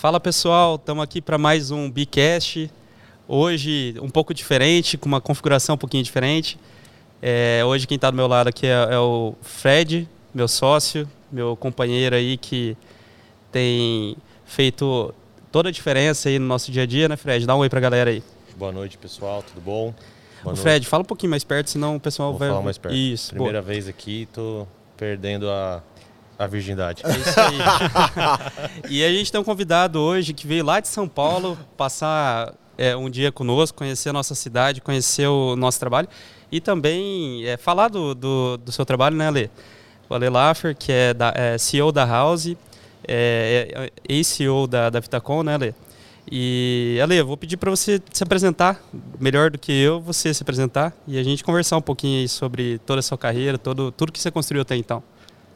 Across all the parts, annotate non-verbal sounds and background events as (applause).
Fala pessoal, estamos aqui para mais um Bicast. Hoje um pouco diferente, com uma configuração um pouquinho diferente. É, hoje quem está do meu lado aqui é, é, o Fred, meu sócio, meu companheiro aí que tem feito toda a diferença aí no nosso dia a dia, né, Fred? Dá um oi para a galera aí. Boa noite, pessoal, tudo bom? Boa Fred, fala um pouquinho mais perto, senão o pessoal Vou vai. falar mais perto. Isso. Primeira boa. vez aqui, tô perdendo a, a virgindade. É isso aí. (laughs) e a gente tem um convidado hoje que veio lá de São Paulo passar é, um dia conosco, conhecer a nossa cidade, conhecer o nosso trabalho e também é, falar do, do, do, seu trabalho, né, Ale? O Ale Laffer, que é, da, é CEO da House, é, é ex-CEO da, da Vitacom, né, Ale? E, Ale, eu vou pedir para você se apresentar, melhor do que eu, você se apresentar e a gente conversar um pouquinho sobre toda a sua carreira, todo, tudo que você construiu até então.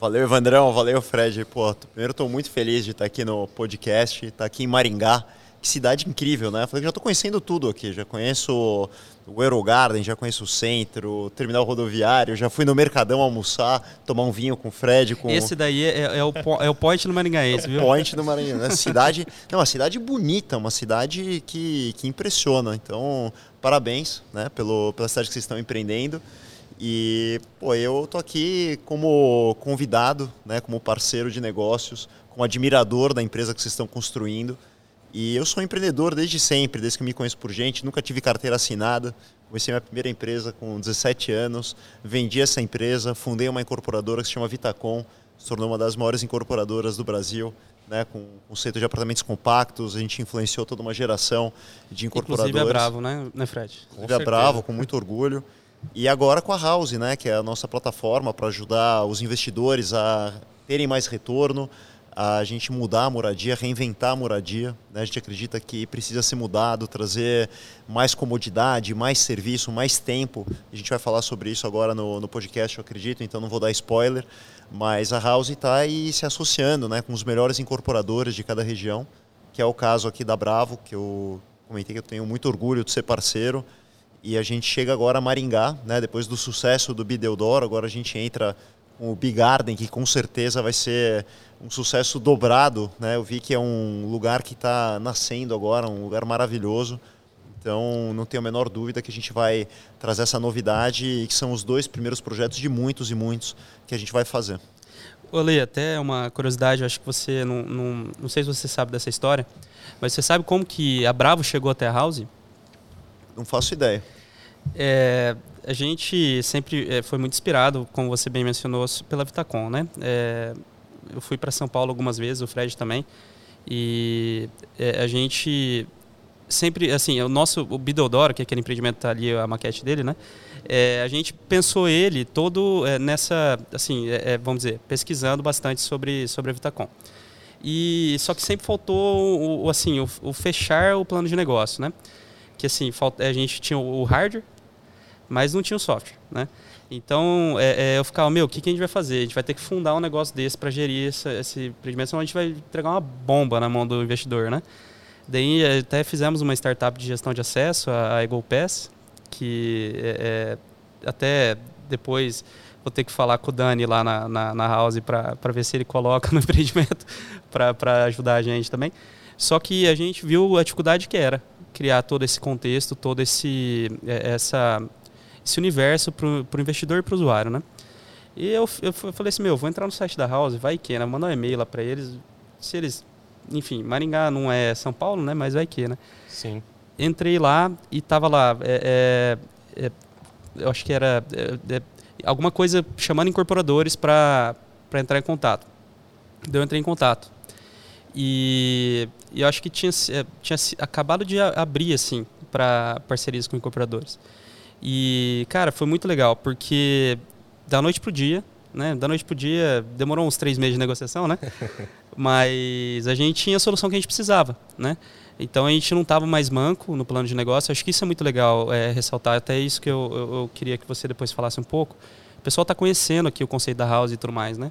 Valeu, Evandrão, valeu, Fred. Pô, primeiro estou muito feliz de estar aqui no podcast, estar aqui em Maringá. Que cidade incrível, né? Falei que já estou conhecendo tudo aqui. Já conheço o Eurogarden, já conheço o centro, o terminal rodoviário, já fui no Mercadão almoçar, tomar um vinho com o Fred. Com... Esse daí é, é, o, é o point no Maringaense, viu? É o point no Maranhão. Né? Cidade, é uma cidade bonita, uma cidade que, que impressiona. Então, parabéns né, pelo, pela cidade que vocês estão empreendendo. E pô, eu tô aqui como convidado, né, como parceiro de negócios, como admirador da empresa que vocês estão construindo. E eu sou empreendedor desde sempre, desde que me conheço por gente, nunca tive carteira assinada. Comecei minha primeira empresa com 17 anos, vendi essa empresa, fundei uma incorporadora que se chama Vitacom, se tornou uma das maiores incorporadoras do Brasil, né, com conceito de apartamentos compactos, a gente influenciou toda uma geração de incorporadores. Inclusive é bravo, né, né Fred? Com é bravo, com muito orgulho. E agora com a House, né, que é a nossa plataforma para ajudar os investidores a terem mais retorno, a gente mudar a moradia, reinventar a moradia. Né? A gente acredita que precisa ser mudado, trazer mais comodidade, mais serviço, mais tempo. A gente vai falar sobre isso agora no, no podcast, eu acredito, então não vou dar spoiler. Mas a House está aí se associando né, com os melhores incorporadores de cada região, que é o caso aqui da Bravo, que eu comentei que eu tenho muito orgulho de ser parceiro. E a gente chega agora a Maringá, né, depois do sucesso do Bideodoro, agora a gente entra com o Big Garden, que com certeza vai ser um sucesso dobrado. Né? Eu vi que é um lugar que está nascendo agora, um lugar maravilhoso. Então, não tenho a menor dúvida que a gente vai trazer essa novidade e que são os dois primeiros projetos de muitos e muitos que a gente vai fazer. Olê, até uma curiosidade, acho que você não, não, não sei se você sabe dessa história, mas você sabe como que a Bravo chegou até a House? Não faço ideia. É, a gente sempre é, foi muito inspirado, como você bem mencionou, pela Vitacom, né? É, eu fui para São Paulo algumas vezes, o Fred também, e é, a gente sempre, assim, o nosso, o Bidodoro, que é aquele empreendimento tá ali, a maquete dele, né? É, a gente pensou ele todo nessa, assim, vamos dizer, pesquisando bastante sobre, sobre a Vitacom. E só que sempre faltou o assim, o, o, fechar o plano de negócio, né? Que assim, a gente tinha o hardware, mas não tinha o software, né? Então, é, é, eu ficava, meu, o que, que, a gente vai fazer? A gente vai ter que fundar um negócio desse para gerir esse empreendimento, senão a gente vai entregar uma bomba na mão do investidor, né? Daí é, até fizemos uma startup de gestão de acesso, a, a Eagle Pass, que é, é, até depois vou ter que falar com o Dani lá na, na, na House para ver se ele coloca (laughs) no empreendimento para ajudar a gente também. Só que a gente viu a dificuldade que era criar todo esse contexto, todo esse é, essa esse universo para o investidor e para o usuário, né? E eu, eu falei assim, meu, vou entrar no site da House, vai que, né? Mandar um e-mail lá para eles, se eles... Enfim, Maringá não é São Paulo, né? Mas vai que, né? Sim. Entrei lá e tava lá, é, é, é, eu acho que era é, é, alguma coisa chamando incorporadores para entrar em contato. Daí eu entrei em contato. E, e eu acho que tinha, é, tinha acabado de abrir, assim, para parcerias com incorporadores. E, cara, foi muito legal, porque da noite pro dia, né? Da noite pro dia, demorou uns três meses de negociação, né? (laughs) Mas a gente tinha a solução que a gente precisava, né? Então a gente não estava mais manco no plano de negócio. Acho que isso é muito legal é, ressaltar. Até isso que eu, eu, eu, queria que você depois falasse um pouco. O pessoal está conhecendo aqui o conceito da house e tudo mais, né?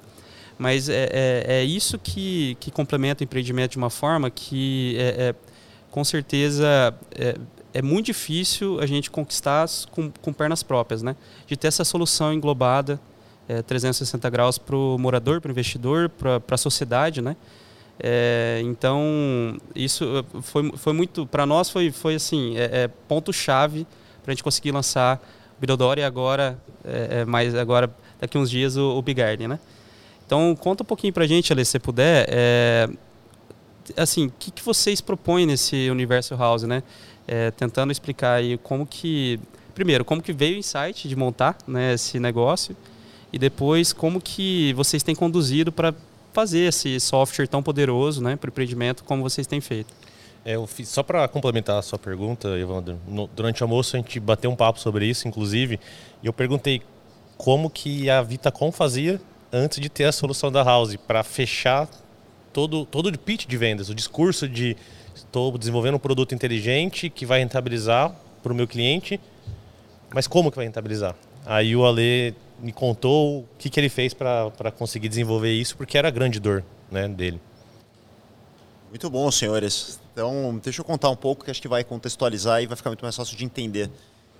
Mas é, é, é isso que, que complementa o empreendimento de uma forma que, é, é com certeza, é, é muito difícil a gente conquistar com, com pernas próprias, né? De ter essa solução englobada, é, 360 graus para o morador, para o investidor, para a sociedade, né? É, então, isso foi, foi muito, para nós foi, foi assim, é, é ponto-chave para a gente conseguir lançar o Bidodoro e agora, mais agora, daqui uns dias, o, o Big Garden, né? Então, conta um pouquinho para a gente, se puder, é, assim, o que, que vocês propõem nesse universo house, né? É, tentando explicar aí como que, primeiro, como que veio o insight de montar né, esse negócio e depois como que vocês têm conduzido para fazer esse software tão poderoso né, para o empreendimento como vocês têm feito. É, fiz, só para complementar a sua pergunta, Evandro, no, durante o almoço a gente bateu um papo sobre isso, inclusive, e eu perguntei como que a Vitacom fazia antes de ter a solução da House para fechar todo, todo o pitch de vendas, o discurso de estou desenvolvendo um produto inteligente que vai rentabilizar para o meu cliente, mas como que vai rentabilizar? Aí o Ale me contou o que, que ele fez para conseguir desenvolver isso, porque era a grande dor né, dele. Muito bom, senhores. Então, deixa eu contar um pouco que acho que vai contextualizar e vai ficar muito mais fácil de entender.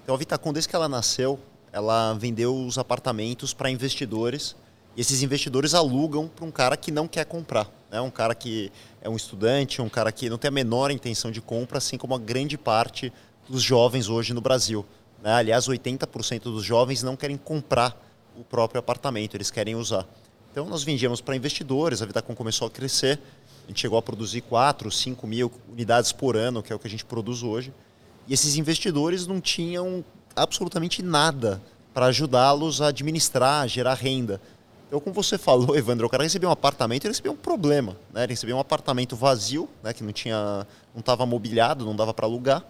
Então, a Vitacom, desde que ela nasceu, ela vendeu os apartamentos para investidores e esses investidores alugam para um cara que não quer comprar. Né? Um cara que é um estudante, um cara que não tem a menor intenção de compra, assim como a grande parte dos jovens hoje no Brasil. Né? Aliás, 80% dos jovens não querem comprar o próprio apartamento, eles querem usar. Então, nós vendíamos para investidores, a Vitacom começou a crescer, a gente chegou a produzir 4, 5 mil unidades por ano, que é o que a gente produz hoje. E esses investidores não tinham absolutamente nada para ajudá-los a administrar, a gerar renda. Então, como você falou, (laughs) Evandro, o cara recebia um apartamento, ele recebia um problema. Né? Ele recebia um apartamento vazio, né? que não tinha, não estava mobiliado, não dava para alugar.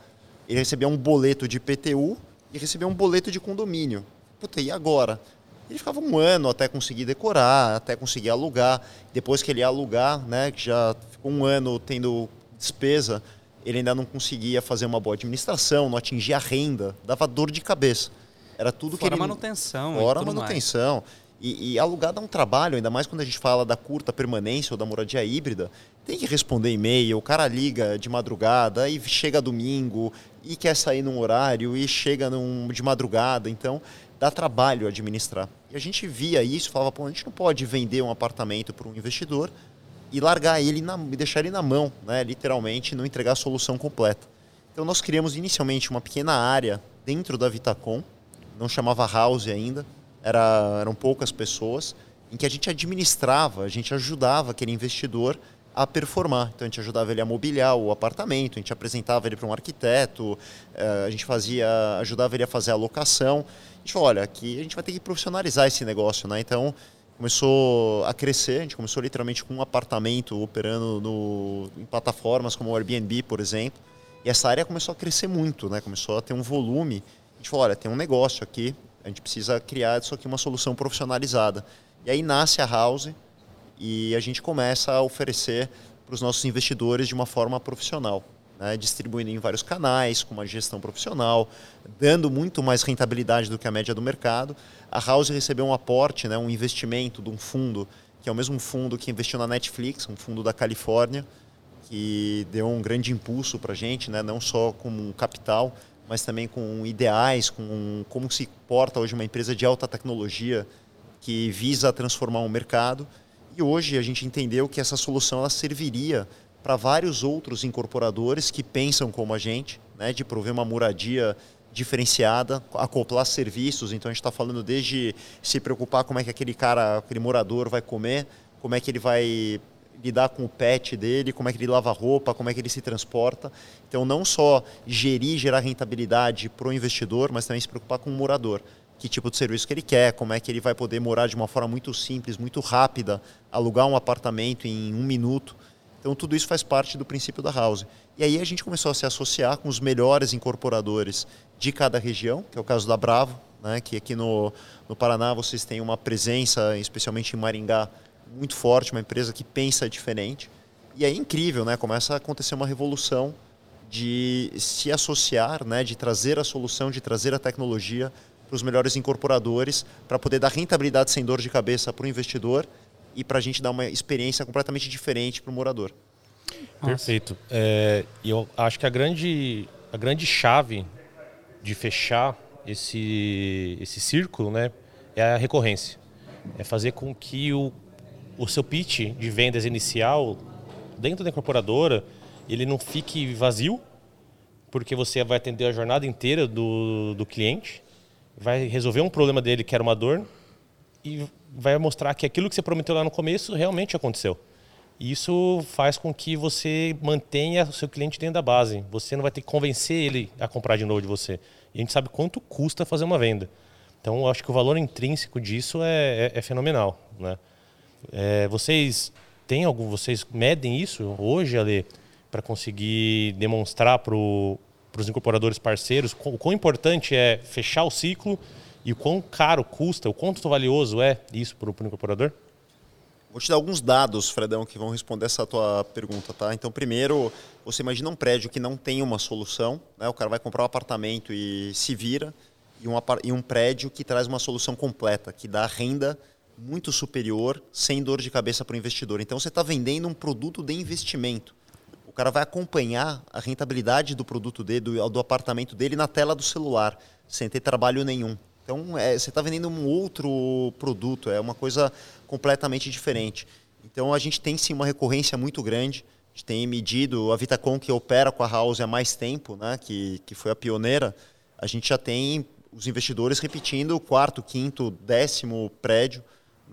Ele recebia um boleto de IPTU e recebia um boleto de condomínio. Puta, e agora? Ele ficava um ano até conseguir decorar, até conseguir alugar. Depois que ele ia alugar, né, que já ficou um ano tendo despesa, ele ainda não conseguia fazer uma boa administração, não atingia a renda, dava dor de cabeça. Era tudo Fora que ele... manutenção. Fora manutenção. E, e, alugar dá um trabalho, ainda mais quando a gente fala da curta permanência ou da moradia híbrida. Tem que responder e-mail, o cara liga de madrugada e chega domingo e quer sair num horário e chega num, de madrugada. Então, dá trabalho administrar. E a gente via isso, falava, pô, a gente não pode vender um apartamento para um investidor e largar ele na, deixar ele na mão, né? literalmente, não entregar a solução completa. Então nós criamos inicialmente uma pequena área dentro da Vitacom, não chamava House ainda, era, eram poucas pessoas, em que a gente administrava, a gente ajudava aquele investidor a performar. Então a gente ajudava ele a mobiliar o apartamento, a gente apresentava ele para um arquiteto, eh, a gente fazia, ajudava ele a fazer a locação gente falou, olha, aqui a gente vai ter que profissionalizar esse negócio, né? Então começou a crescer, a gente começou literalmente com um apartamento operando no, em plataformas como o Airbnb, por exemplo, e essa área começou a crescer muito, né? Começou a ter um volume. A gente falou, olha, tem um negócio aqui, a gente precisa criar isso aqui uma solução profissionalizada. E aí nasce a House e a gente começa a oferecer para os nossos investidores de uma forma profissional né, distribuindo em vários canais, com uma gestão profissional, dando muito mais rentabilidade do que a média do mercado. A House recebeu um aporte, né, um investimento de um fundo, que é o mesmo fundo que investiu na Netflix, um fundo da Califórnia, que deu um grande impulso para a gente, né, não só com capital, mas também com ideais, com como se porta hoje uma empresa de alta tecnologia que visa transformar o mercado. E hoje a gente entendeu que essa solução ela serviria para vários outros incorporadores que pensam como a gente, né, de prover uma moradia diferenciada, acoplar serviços. Então a gente está falando desde se preocupar como é que aquele cara, aquele morador vai comer, como é que ele vai lidar com o pet dele, como é que ele lava roupa, como é que ele se transporta. Então não só gerir, gerar rentabilidade para o investidor, mas também se preocupar com o morador. Que tipo de serviço que ele quer, como é que ele vai poder morar de uma forma muito simples, muito rápida, alugar um apartamento em um minuto. Então, tudo isso faz parte do princípio da House. E aí a gente começou a se associar com os melhores incorporadores de cada região, que é o caso da Bravo, né, que aqui no, no Paraná vocês têm uma presença, especialmente em Maringá, muito forte, uma empresa que pensa diferente. E é incrível, né? começa a acontecer uma revolução de se associar, né, de trazer a solução, de trazer a tecnologia para os melhores incorporadores, para poder dar rentabilidade sem dor de cabeça para o investidor e para a gente dar uma experiência completamente diferente para o morador. Perfeito. É, eu acho que a grande, a grande chave de fechar esse, esse círculo né, é a recorrência. É fazer com que o, o seu pitch de vendas inicial dentro da incorporadora ele não fique vazio, porque você vai atender a jornada inteira do, do cliente, vai resolver um problema dele que era uma dor e vai mostrar que aquilo que você prometeu lá no começo realmente aconteceu. Isso faz com que você mantenha o seu cliente dentro da base. Você não vai ter que convencer ele a comprar de novo de você. E a gente sabe quanto custa fazer uma venda. Então, eu acho que o valor intrínseco disso é, é, é fenomenal. Né? É, vocês têm algum, vocês medem isso hoje, Ale, para conseguir demonstrar para os incorporadores parceiros o quão importante é fechar o ciclo e o quão caro custa, o quanto valioso é isso para o incorporador? Vou te dar alguns dados, Fredão, que vão responder essa tua pergunta, tá? Então, primeiro, você imagina um prédio que não tem uma solução, né? O cara vai comprar um apartamento e se vira, e um, e um prédio que traz uma solução completa, que dá renda muito superior, sem dor de cabeça para o investidor. Então, você está vendendo um produto de investimento. O cara vai acompanhar a rentabilidade do produto dele, do, do apartamento dele, na tela do celular, sem ter trabalho nenhum. Então, é, você está vendendo um outro produto, é uma coisa completamente diferente. Então, a gente tem sim uma recorrência muito grande. A gente tem medido, a Vitacom, que opera com a House há mais tempo, né, que, que foi a pioneira, a gente já tem os investidores repetindo o quarto, quinto, décimo prédio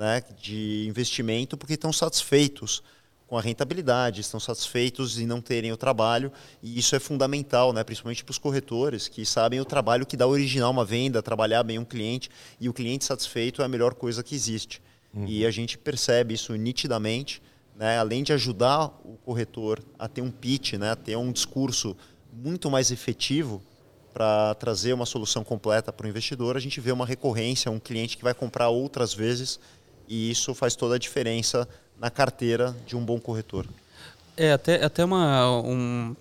né, de investimento porque estão satisfeitos com a rentabilidade, estão satisfeitos em não terem o trabalho, e isso é fundamental, né? principalmente para os corretores, que sabem o trabalho que dá original uma venda, trabalhar bem um cliente, e o cliente satisfeito é a melhor coisa que existe. Uhum. E a gente percebe isso nitidamente, né? além de ajudar o corretor a ter um pitch, né? a ter um discurso muito mais efetivo, para trazer uma solução completa para o investidor, a gente vê uma recorrência, um cliente que vai comprar outras vezes e isso faz toda a diferença na carteira de um bom corretor. É, até, até uma, um,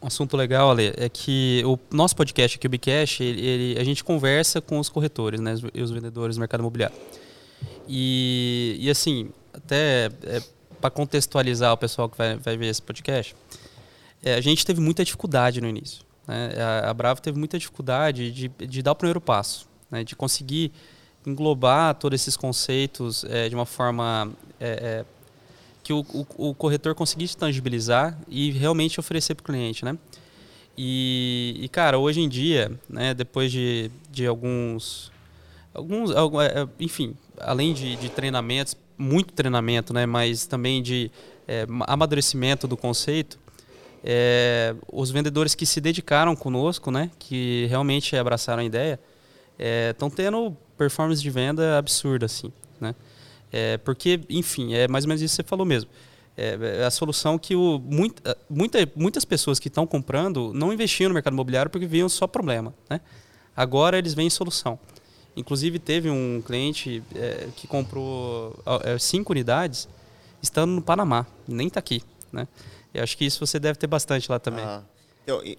um assunto legal, Ale, é que o nosso podcast aqui, o Bcash, ele, ele, a gente conversa com os corretores né, e os vendedores do mercado imobiliário. E, e assim, até é, para contextualizar o pessoal que vai, vai ver esse podcast, é, a gente teve muita dificuldade no início. Né? A, a Bravo teve muita dificuldade de, de dar o primeiro passo, né? de conseguir englobar todos esses conceitos é, de uma forma é, é, que o, o, o, corretor conseguisse tangibilizar e realmente oferecer para o cliente, né? E, e, cara, hoje em dia, né, depois de, de alguns, alguns, é, é, enfim, além de, de treinamentos, muito treinamento, né, mas também de é, amadurecimento do conceito, é, os vendedores que se dedicaram conosco, né, que realmente abraçaram a ideia, estão é, tendo performance de venda absurda, assim, né? É, porque, enfim, é mais ou menos isso que você falou mesmo. É, é a solução que o, muita, muita, muitas pessoas que estão comprando não investiam no mercado imobiliário porque viam só problema. Né? Agora eles veem solução. Inclusive, teve um cliente é, que comprou é, cinco unidades estando no Panamá, nem está aqui. Né? Eu acho que isso você deve ter bastante lá também. Ah.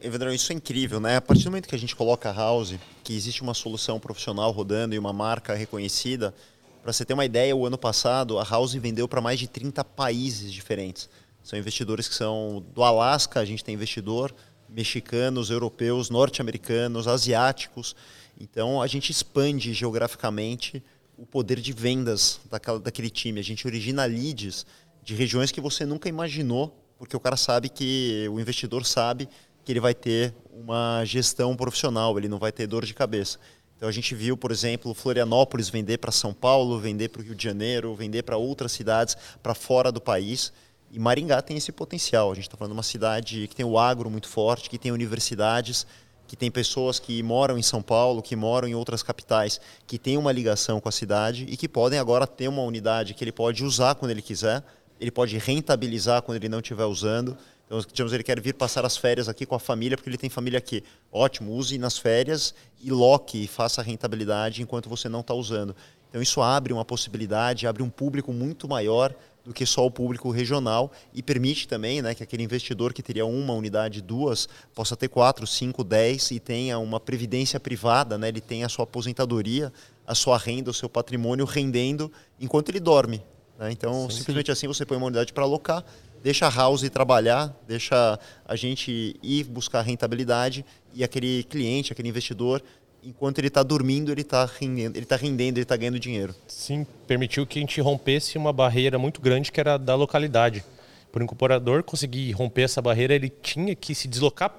Evandro, isso é incrível, né? A partir do momento que a gente coloca a House, que existe uma solução profissional rodando e uma marca reconhecida, para você ter uma ideia, o ano passado a House vendeu para mais de 30 países diferentes. São investidores que são do Alasca, a gente tem investidor, mexicanos, europeus, norte-americanos, asiáticos. Então a gente expande geograficamente o poder de vendas daquela, daquele time. A gente origina leads de regiões que você nunca imaginou, porque o cara sabe que o investidor sabe que ele vai ter uma gestão profissional, ele não vai ter dor de cabeça. Então a gente viu, por exemplo, Florianópolis vender para São Paulo, vender para o Rio de Janeiro, vender para outras cidades, para fora do país. E Maringá tem esse potencial. A gente está falando de uma cidade que tem o agro muito forte, que tem universidades, que tem pessoas que moram em São Paulo, que moram em outras capitais, que têm uma ligação com a cidade e que podem agora ter uma unidade que ele pode usar quando ele quiser, ele pode rentabilizar quando ele não estiver usando. Então, digamos, ele quer vir passar as férias aqui com a família, porque ele tem família aqui. Ótimo, use nas férias e loque, faça a rentabilidade enquanto você não está usando. Então, isso abre uma possibilidade, abre um público muito maior do que só o público regional e permite também né, que aquele investidor que teria uma unidade, duas, possa ter quatro, cinco, dez e tenha uma previdência privada, né, ele tenha a sua aposentadoria, a sua renda, o seu patrimônio rendendo enquanto ele dorme. Né? Então, sim, simplesmente sim. assim você põe uma unidade para alocar deixa a house trabalhar, deixa a gente ir buscar rentabilidade e aquele cliente, aquele investidor, enquanto ele está dormindo, ele está rendendo, ele está está ganhando dinheiro. Sim, permitiu que a gente rompesse uma barreira muito grande que era da localidade. Para o incorporador conseguir romper essa barreira, ele tinha que se deslocar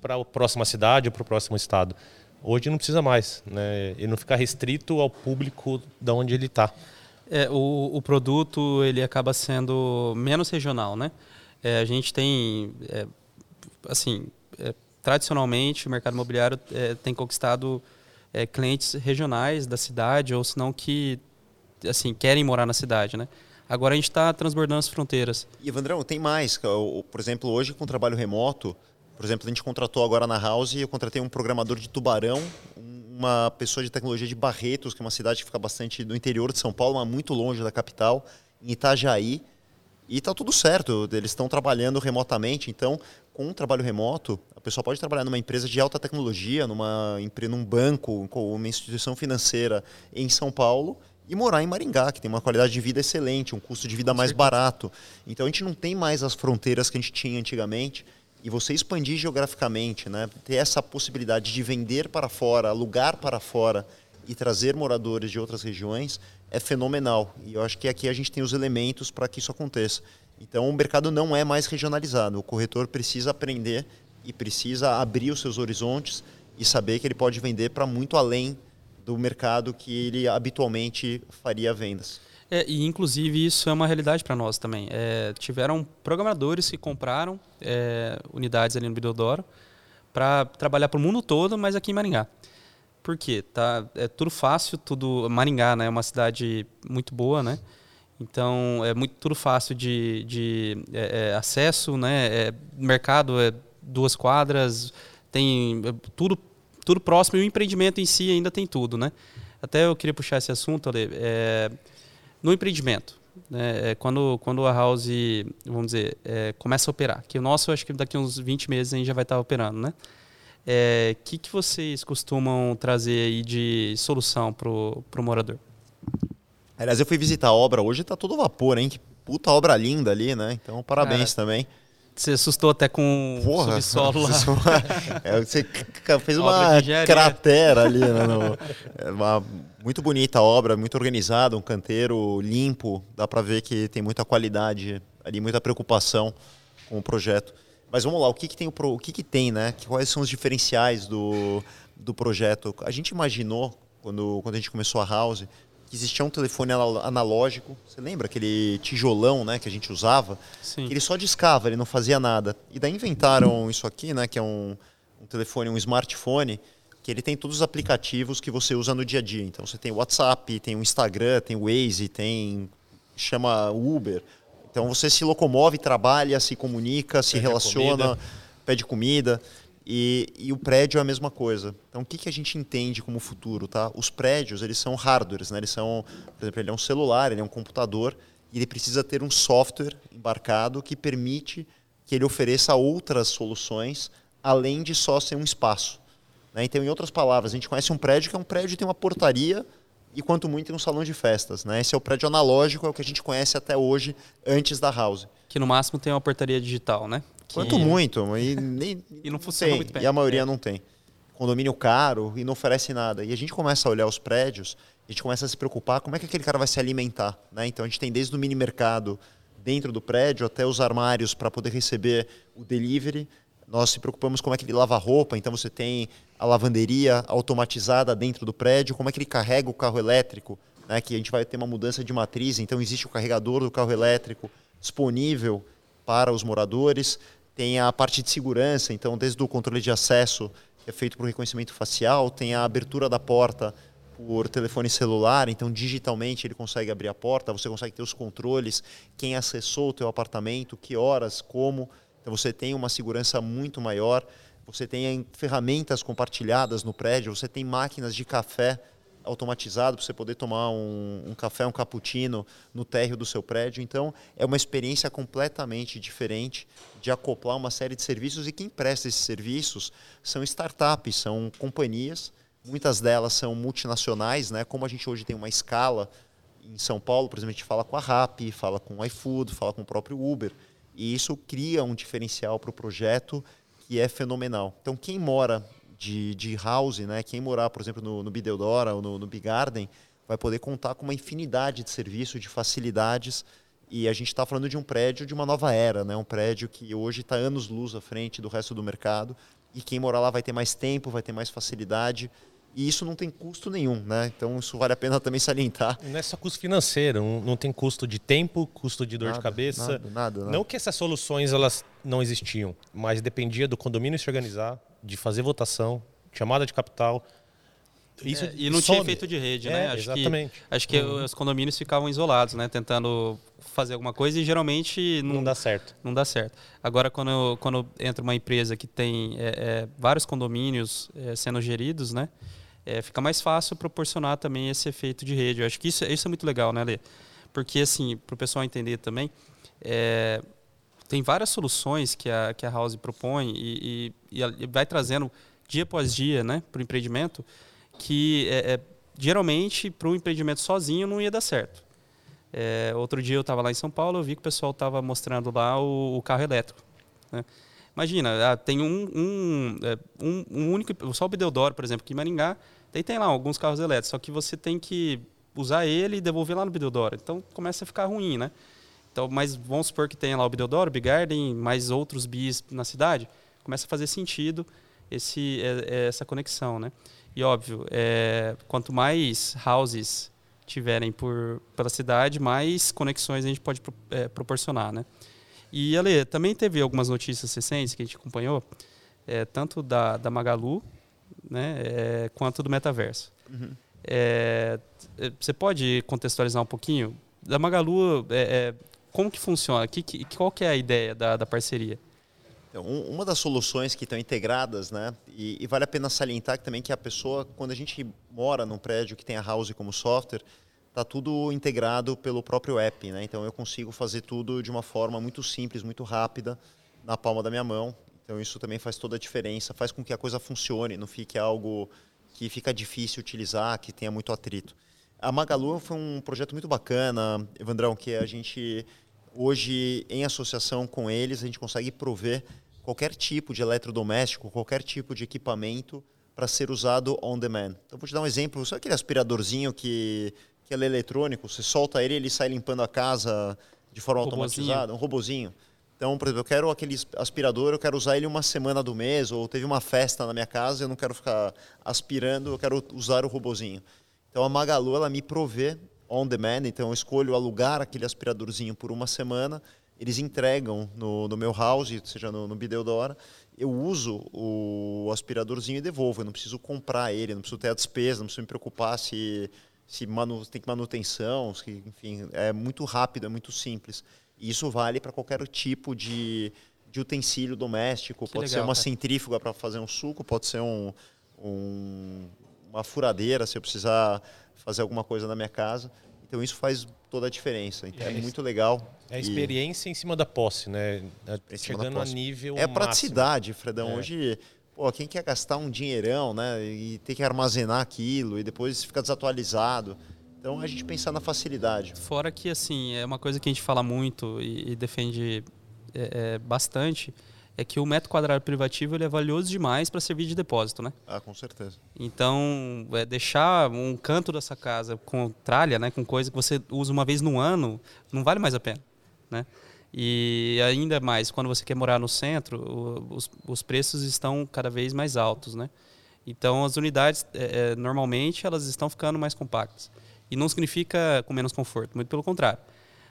para a próxima cidade ou para o próximo estado. Hoje não precisa mais, né? Ele não fica restrito ao público da onde ele está. É, o, o, produto ele acaba sendo menos regional, né? É, a gente tem, é, assim, é, tradicionalmente o mercado imobiliário é, tem conquistado é, clientes regionais da cidade ou senão que, assim, querem morar na cidade, né? Agora a gente está transbordando as fronteiras. E Evandrão, tem mais. Por exemplo, hoje com o trabalho remoto, por exemplo, a gente contratou agora na House, eu contratei um programador de Tubarão, uma pessoa de tecnologia de Barretos, que é uma cidade que fica bastante no interior de São Paulo, mas muito longe da capital, em Itajaí. E está tudo certo, eles estão trabalhando remotamente, então, com um trabalho remoto, a pessoa pode trabalhar numa empresa de alta tecnologia, numa, num banco, uma instituição financeira em São Paulo, e morar em Maringá, que tem uma qualidade de vida excelente, um custo de vida mais barato. Então a gente não tem mais as fronteiras que a gente tinha antigamente. E você expandir geograficamente, né? ter essa possibilidade de vender para fora, alugar para fora e trazer moradores de outras regiões é fenomenal. E eu acho que aqui a gente tem os elementos para que isso aconteça. Então o mercado não é mais regionalizado. O corretor precisa aprender e precisa abrir os seus horizontes e saber que ele pode vender para muito além do mercado que ele habitualmente faria vendas. É, e inclusive isso é uma realidade para nós também. É, tiveram programadores que compraram é, unidades ali no Bidodoro para trabalhar para o mundo todo, mas aqui em Maringá. Por quê? Tá, é tudo fácil, tudo. Maringá né, é uma cidade muito boa, né? Então é muito tudo fácil de, de é, é acesso, né? É, mercado é duas quadras, tem tudo tudo próximo e o empreendimento em si ainda tem tudo, né? Até eu queria puxar esse assunto, Ale, é, no empreendimento, né, é, quando, quando a house, vamos dizer, é, começa a operar, que o nosso, acho que daqui uns 20 meses a gente já vai estar operando, né? O é, que, que vocês costumam trazer aí de solução para o morador? Aliás, eu fui visitar a obra hoje, está todo vapor, hein? Que puta obra linda ali, né? Então, parabéns Cara, também. Você assustou até com Porra, o subsolo (laughs) lá. é, você fez uma cratera ali. Né, no, é uma, muito bonita a obra, muito organizada, um canteiro limpo. Dá para ver que tem muita qualidade ali, muita preocupação com o projeto. Mas vamos lá, o que, que tem, o, o que, que tem, né? Quais são os diferenciais do, do projeto? A gente imaginou, quando, quando a gente começou a House, que existia um telefone analógico. Você lembra aquele tijolão, né, que a gente usava? Sim. Que ele só discava, ele não fazia nada. E daí inventaram isso aqui, né, que é um, um telefone, um smartphone, que ele tem todos os aplicativos que você usa no dia a dia. Então você tem o WhatsApp, tem o Instagram, tem o Waze, tem chama Uber. Então você se locomove, trabalha, se comunica, se pede relaciona, comida. pede comida. E, e, o prédio é a mesma coisa. Então, o que, que a gente entende como futuro? Tá? Os prédios, eles são hardwares, né? eles são, por exemplo, ele é um celular, ele é um computador, e ele precisa ter um software embarcado que permite que ele ofereça outras soluções, além de só ser um espaço. Né? Então, em outras palavras, a gente conhece um prédio que é um prédio que tem uma portaria e, quanto muito, tem um salão de festas. Né? Esse é o prédio analógico, é o que a gente conhece até hoje, antes da house. Que no máximo tem uma portaria digital, né? Quanto muito, e, nem, (laughs) e não funciona tem, muito bem. E a maioria é. não tem. Condomínio caro e não oferece nada. E a gente começa a olhar os prédios, a gente começa a se preocupar como é que aquele cara vai se alimentar. Né? Então a gente tem desde o mini mercado dentro do prédio até os armários para poder receber o delivery. Nós se preocupamos como é que ele lava a roupa, então você tem a lavanderia automatizada dentro do prédio, como é que ele carrega o carro elétrico, né? que a gente vai ter uma mudança de matriz, então existe o carregador do carro elétrico disponível para os moradores. Tem a parte de segurança, então desde o controle de acesso, que é feito por reconhecimento facial, tem a abertura da porta por telefone celular, então digitalmente ele consegue abrir a porta, você consegue ter os controles, quem acessou o teu apartamento, que horas, como. Então você tem uma segurança muito maior. Você tem ferramentas compartilhadas no prédio, você tem máquinas de café automatizado para você poder tomar um, um, café, um cappuccino no térreo do seu prédio. Então, é uma experiência completamente diferente de acoplar uma série de serviços e quem presta esses serviços são startups, são companhias, muitas delas são multinacionais, né? Como a gente hoje tem uma escala em São Paulo, por exemplo, a gente fala com a Rappi, fala com o iFood, fala com o próprio Uber, e isso cria um diferencial para o projeto que é fenomenal. Então, quem mora de, de house, né? Quem morar, por exemplo, no, no Bideodora ou no, no Big Garden, vai poder contar com uma infinidade de serviços, de facilidades E a gente está falando de um prédio de uma nova era, né? um prédio que hoje está anos-luz à frente do resto do mercado. E quem morar lá vai ter mais tempo, vai ter mais facilidade. E isso não tem custo nenhum, né? Então isso vale a pena também salientar. Não é só custo financeiro, não, não tem custo de tempo, custo de dor nada, de cabeça. Nada, nada, nada, Não que essas soluções elas não existiam, mas dependia do condomínio se organizar, de fazer votação, chamada de capital. Isso é, e não some. tinha efeito de rede, é, né? Acho exatamente. Que, acho que uhum. os condomínios ficavam isolados, né? Tentando fazer alguma coisa e geralmente não, não dá certo. Não dá certo. Agora, quando, quando entra uma empresa que tem é, é, vários condomínios é, sendo geridos, né? É, fica mais fácil proporcionar também esse efeito de rede. Eu acho que isso, isso é muito legal, né, Lê? Porque, assim, para o pessoal entender também, é, tem várias soluções que a, que a House propõe e, e, e vai trazendo dia após dia né, para o empreendimento que é, é, geralmente para um empreendimento sozinho não ia dar certo. É, outro dia eu estava lá em São Paulo, eu vi que o pessoal estava mostrando lá o, o carro elétrico. Né? Imagina, ah, tem um, um, é, um, um, único, só o Bedeldoro, por exemplo, aqui em Maringá, tem, tem lá alguns carros elétricos, só que você tem que usar ele e devolver lá no Bedeldoro. Então começa a ficar ruim, né? Então, mas vamos supor que tenha lá o Bedeldoro, o Bigarden, mais outros bis na cidade, começa a fazer sentido esse, é, essa conexão, né? E óbvio, é, quanto mais houses tiverem por, pela cidade, mais conexões a gente pode é, proporcionar, né? E, Ale, também teve algumas notícias recentes que a gente acompanhou, é, tanto da, da Magalu, né, é, quanto do metaverso. Uhum. É, é você pode contextualizar um pouquinho? Da Magalu, é, como que funciona? Que, que, qual que é a ideia da, da parceria? Então, uma das soluções que estão integradas, né, e, e, vale a pena salientar também que a pessoa, quando a gente mora num prédio que tem a House como software, está tudo integrado pelo próprio app, né? Então eu consigo fazer tudo de uma forma muito simples, muito rápida, na palma da minha mão. Então isso também faz toda a diferença, faz com que a coisa funcione, não fique algo que fica difícil utilizar, que tenha muito atrito. A Magalu foi um projeto muito bacana, Evandrão, que a gente Hoje, em associação com eles, a gente consegue prover qualquer tipo de eletrodoméstico, qualquer tipo de equipamento para ser usado on demand. Então, vou te dar um exemplo. Sabe aquele aspiradorzinho que, que é eletrônico? Você solta ele e ele sai limpando a casa de forma robozinho. automatizada? Um robozinho. Então, por exemplo, eu quero aquele aspirador, eu quero usar ele uma semana do mês, ou teve uma festa na minha casa, eu não quero ficar aspirando, eu quero usar o robozinho. Então, a Magalu, ela me provê on demand, então eu escolho alugar aquele aspiradorzinho por uma semana, eles entregam no, no meu house, seja no, no Bideodora, eu uso o aspiradorzinho e devolvo, eu não preciso comprar ele, não preciso ter a despesa, não preciso me preocupar se, se manu, tem manutenção, se, enfim, é muito rápido, é muito simples. E isso vale para qualquer tipo de, de utensílio doméstico, que pode legal, ser uma cara. centrífuga para fazer um suco, pode ser um, um, uma furadeira, se eu precisar fazer alguma coisa na minha casa. Então isso faz toda a diferença. Então, é, é muito legal. É a experiência e... em cima da posse, né? Chegando posse. a nível. É a praticidade, Fredão. É. Hoje, pô, quem quer gastar um dinheirão, né? E ter que armazenar aquilo e depois ficar desatualizado. Então a gente pensar na facilidade. Fora que assim, é uma coisa que a gente fala muito e, e defende é, é, bastante é que o metro quadrado privativo ele é valioso demais para servir de depósito, né? Ah, com certeza. Então, é, deixar um canto dessa casa com tralha, né, com coisa que você usa uma vez no ano, não vale mais a pena, né? E ainda mais, quando você quer morar no centro, os, os preços estão cada vez mais altos, né? Então, as unidades, é, é, normalmente, elas estão ficando mais compactas. E não significa com menos conforto, muito pelo contrário.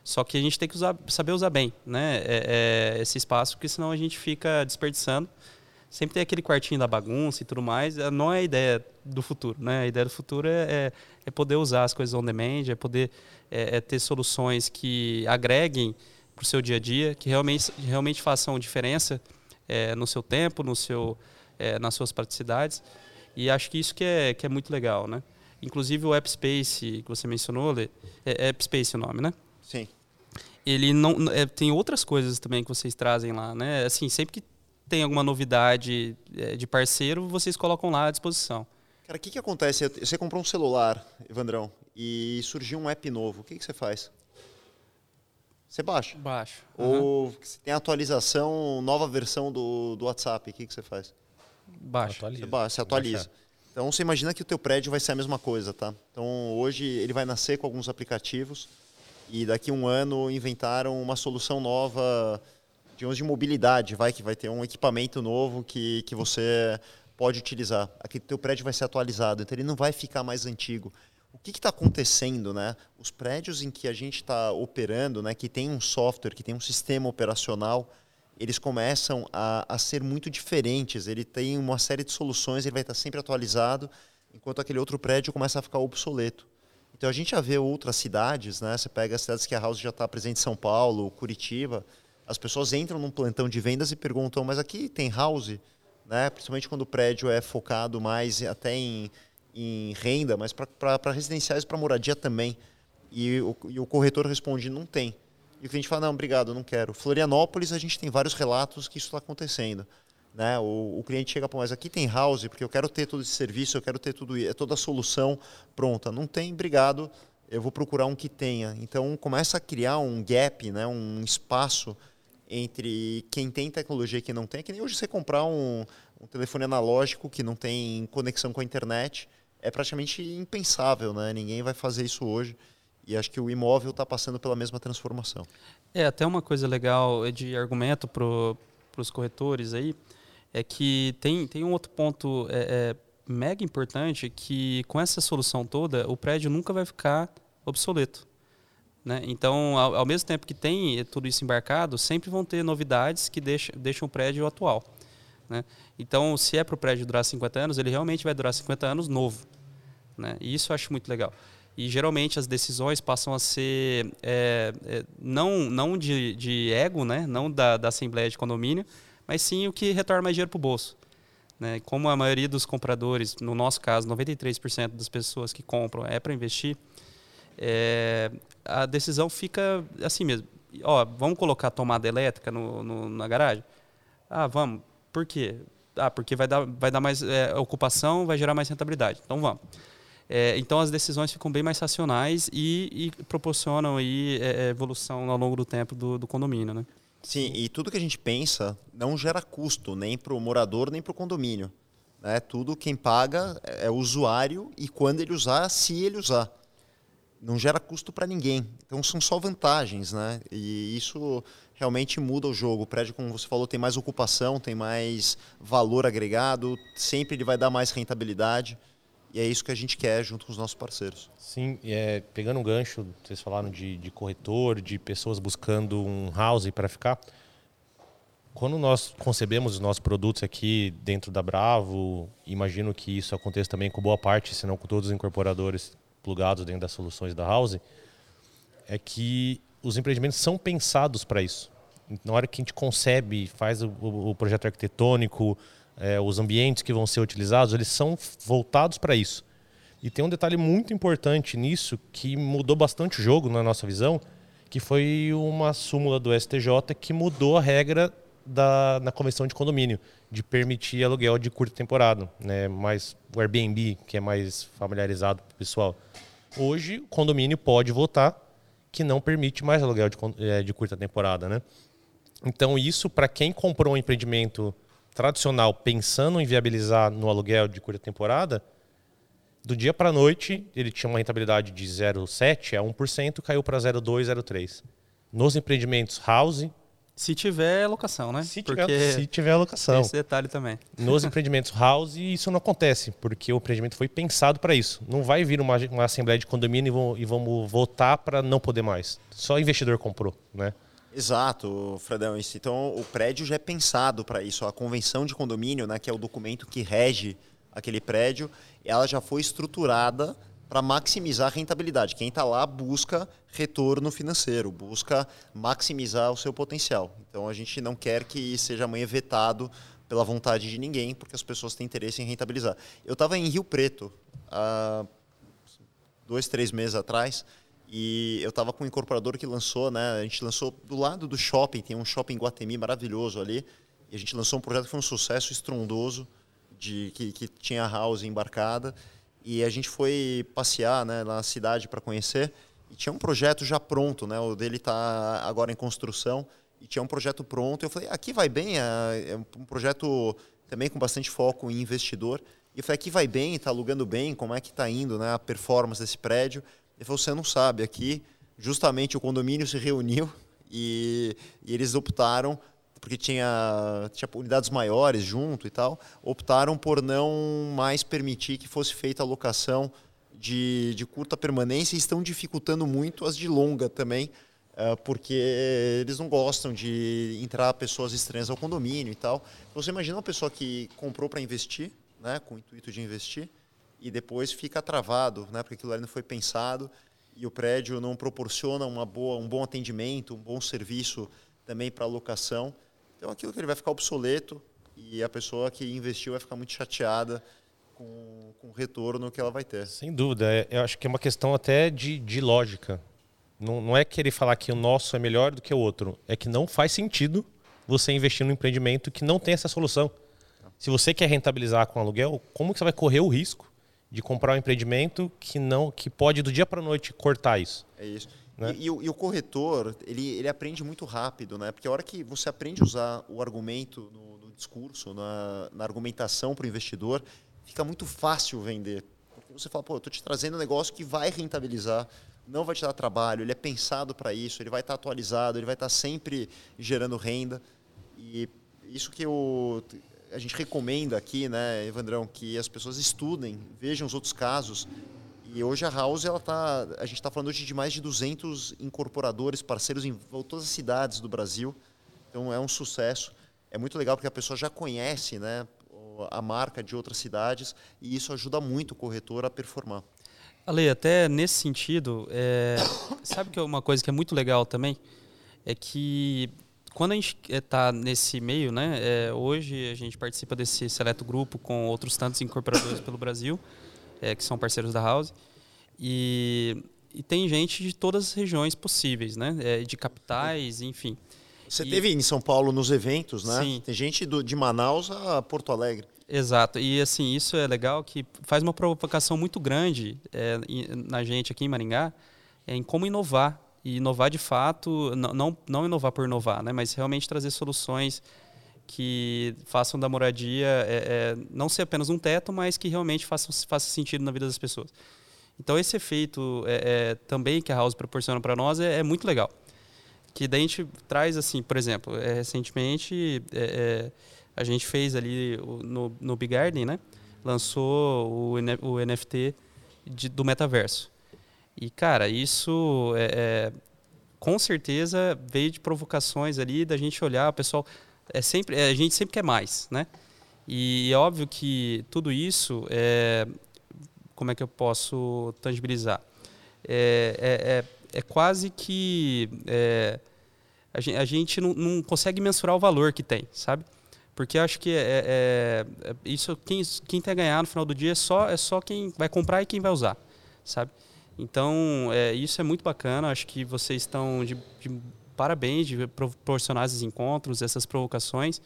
Só que a gente tem que usar, saber usar bem né? É, é, esse espaço, porque senão a gente fica desperdiçando. Sempre tem aquele quartinho da bagunça e tudo mais. É, não é a ideia do futuro. Né? A ideia do futuro é, é, é poder usar as coisas on demand, é poder é, ter soluções que agreguem para o seu dia a dia, que realmente, realmente façam diferença no seu tempo, no seu, nas suas praticidades. E acho que isso que é, que é muito legal. Né? Inclusive o App Space que você mencionou, é, é App Space o nome, né? Sim ele não é, tem outras coisas também que vocês trazem lá, né? Assim, sempre que tem alguma novidade é, de parceiro, vocês colocam lá à disposição. Cara, o que, que acontece? Você comprou um celular, Evandrão, e surgiu um app novo. O que, que você faz? Você baixa. Baixo. Ou se tem atualização, nova versão do, do WhatsApp, o que, que você faz? Baixa. Atualiza. Você, baixa, você atualiza. Então você imagina que o teu prédio vai ser a mesma coisa, tá? Então hoje ele vai nascer com alguns aplicativos e daqui a um ano inventaram uma solução nova, digamos, de mobilidade, vai que vai ter um equipamento novo que, que você pode utilizar. Aquele teu prédio vai ser atualizado, então ele não vai ficar mais antigo. O que está acontecendo, né? Os prédios em que a gente está operando, né, que tem um software, que tem um sistema operacional, eles começam a, a ser muito diferentes. Ele tem uma série de soluções, ele vai estar sempre atualizado, enquanto aquele outro prédio começa a ficar obsoleto. Então a gente já vê outras cidades, né? Você pega as cidades que a House já está presente em São Paulo, Curitiba, as pessoas entram num plantão de vendas e perguntam, mas aqui tem House, né? Principalmente quando o prédio é focado mais até em, em renda, mas para residenciais para moradia também. E o, e o corretor responde, não tem. E o cliente fala, não, obrigado, não quero. Florianópolis, a gente tem vários relatos que isso está acontecendo. Né? O, o cliente chega para mas aqui tem house, porque eu quero ter todo esse serviço, eu quero ter tudo, toda a solução pronta. Não tem, obrigado, eu vou procurar um que tenha. Então começa a criar um gap, né? um espaço entre quem tem tecnologia e quem não tem. É que nem hoje você comprar um, um telefone analógico que não tem conexão com a internet é praticamente impensável, né? Ninguém vai fazer isso hoje. E acho que o imóvel está passando pela mesma transformação. É, até uma coisa legal de argumento para os corretores aí, é que tem, tem um outro ponto é, é, mega importante que com essa solução toda, o prédio nunca vai ficar obsoleto. Né? Então, ao, ao, mesmo tempo que tem tudo isso embarcado, sempre vão ter novidades que deixam, deixam o prédio atual. Né? Então, se é para o prédio durar 50 anos, ele realmente vai durar 50 anos novo. Né? E isso eu acho muito legal. E geralmente as decisões passam a ser é, é, não, não de, de ego, né? não da, da Assembleia de Condomínio, mas sim o que retorna mais dinheiro para o bolso. Né? Como a maioria dos compradores, no nosso caso, 93% das pessoas que compram é para investir, é, a decisão fica assim mesmo. Ó, vamos colocar tomada elétrica no, no, na garagem? Ah, vamos. Por quê? Ah, porque vai dar, vai dar mais é, ocupação, vai gerar mais rentabilidade. Então vamos. É, então as decisões ficam bem mais racionais e, e proporcionam aí, é, evolução ao longo do tempo do, do condomínio. Né? Sim, e tudo que a gente pensa não gera custo nem para o morador nem para o condomínio. Né? Tudo quem paga é o usuário e quando ele usar, se ele usar. Não gera custo para ninguém. Então são só vantagens, né? E isso realmente muda o jogo. O prédio, como você falou, tem mais ocupação, tem mais valor agregado, sempre ele vai dar mais rentabilidade. E é isso que a gente quer junto com os nossos parceiros. Sim, é, pegando um gancho, vocês falaram de, de corretor, de pessoas buscando um house para ficar. Quando nós concebemos os nossos produtos aqui dentro da Bravo, imagino que isso aconteça também com boa parte, se não com todos os incorporadores plugados dentro das soluções da House, é que os empreendimentos são pensados para isso. Na hora que a gente concebe, faz o, o projeto arquitetônico, é, os ambientes que vão ser utilizados, eles são voltados para isso. E tem um detalhe muito importante nisso que mudou bastante o jogo na nossa visão, que foi uma súmula do STJ que mudou a regra da, na convenção de condomínio, de permitir aluguel de curta temporada, né? mais o Airbnb, que é mais familiarizado para o pessoal. Hoje, o condomínio pode votar que não permite mais aluguel de, é, de curta temporada. Né? Então, isso, para quem comprou um empreendimento tradicional pensando em viabilizar no aluguel de curta temporada, do dia para a noite ele tinha uma rentabilidade de 0,7 a 1%, caiu para 0,2, 0,3. Nos empreendimentos house, se tiver locação, né? Se tiver, porque se tiver locação. Esse detalhe também. Nos empreendimentos house, isso não acontece, porque o empreendimento foi pensado para isso. Não vai vir uma, uma assembleia de condomínio e, vão, e vamos votar para não poder mais. Só investidor comprou, né? Exato, Fredão. Então, o prédio já é pensado para isso. A convenção de condomínio, né, que é o documento que rege aquele prédio, ela já foi estruturada para maximizar a rentabilidade. Quem está lá busca retorno financeiro, busca maximizar o seu potencial. Então, a gente não quer que seja amanhã vetado pela vontade de ninguém, porque as pessoas têm interesse em rentabilizar. Eu estava em Rio Preto há dois, três meses atrás e eu estava com um incorporador que lançou, né? A gente lançou do lado do shopping, tem um shopping Guatemi maravilhoso ali. E a gente lançou um projeto que foi um sucesso estrondoso, de que, que tinha house embarcada. E a gente foi passear né, na cidade para conhecer. E tinha um projeto já pronto, né? O dele está agora em construção. E tinha um projeto pronto. Eu falei, aqui vai bem. É, é um projeto também com bastante foco em investidor. E eu falei, aqui vai bem, está alugando bem, como é que está indo né, a performance desse prédio? Ele falou: você não sabe, aqui justamente o condomínio se reuniu e, e eles optaram porque tinha, tinha unidades maiores junto e tal, optaram por não mais permitir que fosse feita a locação de, de curta permanência e estão dificultando muito as de longa também, uh, porque eles não gostam de entrar pessoas estranhas ao condomínio e tal. Você imagina uma pessoa que comprou para investir, né, com o intuito de investir, e depois fica travado, né, porque aquilo ali não foi pensado e o prédio não proporciona uma boa, um bom atendimento, um bom serviço também para locação. Então aquilo que ele vai ficar obsoleto e a pessoa que investiu vai ficar muito chateada com, com o retorno que ela vai ter. Sem dúvida, é, eu acho que é uma questão até de, de lógica. Não, não é querer falar que o nosso é melhor do que o outro, é que não faz sentido você investir num empreendimento que não tem essa solução. Se você quer rentabilizar com aluguel, como que você vai correr o risco de comprar um empreendimento que não que pode do dia para a noite cortar isso. É isso. Né? E, e, o, e, o, corretor, ele, ele aprende muito rápido, né? Porque a hora que você aprende a usar o argumento no, no discurso, na, na argumentação para o investidor, fica muito fácil vender. Porque você fala, pô, eu estou te trazendo um negócio que vai rentabilizar, não vai te dar trabalho, ele é pensado para isso, ele vai estar tá atualizado, ele vai estar tá sempre gerando renda. E isso que eu a gente recomenda aqui, né, Evandrão, que as pessoas estudem, vejam os outros casos. E hoje a House, ela tá, a gente está falando hoje de mais de 200 incorporadores, parceiros em todas as cidades do Brasil. Então é um sucesso. É muito legal porque a pessoa já conhece, né, a marca de outras cidades e isso ajuda muito o corretor a performar. Ale, até nesse sentido, é, (coughs) sabe que é uma coisa que é muito legal também é que quando a gente está nesse meio, né, é, hoje a gente participa desse seleto grupo com outros tantos incorporadores pelo Brasil, é, que são parceiros da House, e, e, tem gente de todas as regiões possíveis, né, é, de capitais, enfim. Você e, teve em São Paulo nos eventos, né? Sim. Tem gente do, de Manaus a Porto Alegre. Exato, e assim, isso é legal que faz uma provocação muito grande na gente aqui em Maringá, em como inovar e inovar de fato, não, não inovar por inovar, né, mas realmente trazer soluções que façam da moradia é, é, não ser apenas um teto, mas que realmente faça, faça sentido na vida das pessoas. Então esse efeito é, é também que a House proporciona para nós é, é, muito legal. Que daí a gente traz assim, por exemplo, é, recentemente a gente fez ali no, no Big Garden, né? Lançou o, o NFT de, do metaverso. E, cara, isso é, é, com certeza veio de provocações ali, da gente olhar, o pessoal. É sempre, é, a gente sempre quer mais, né? E é óbvio que tudo isso é. Como é que eu posso tangibilizar? É, é, é, é quase que. A gente, a gente não, não, consegue mensurar o valor que tem, sabe? Porque acho que é, isso quem, quem tem a ganhar no final do dia é só, é só quem vai comprar e quem vai usar, sabe? Então, é, isso é muito bacana. Acho que vocês estão de, de parabéns de proporcionar esses encontros, essas provocações,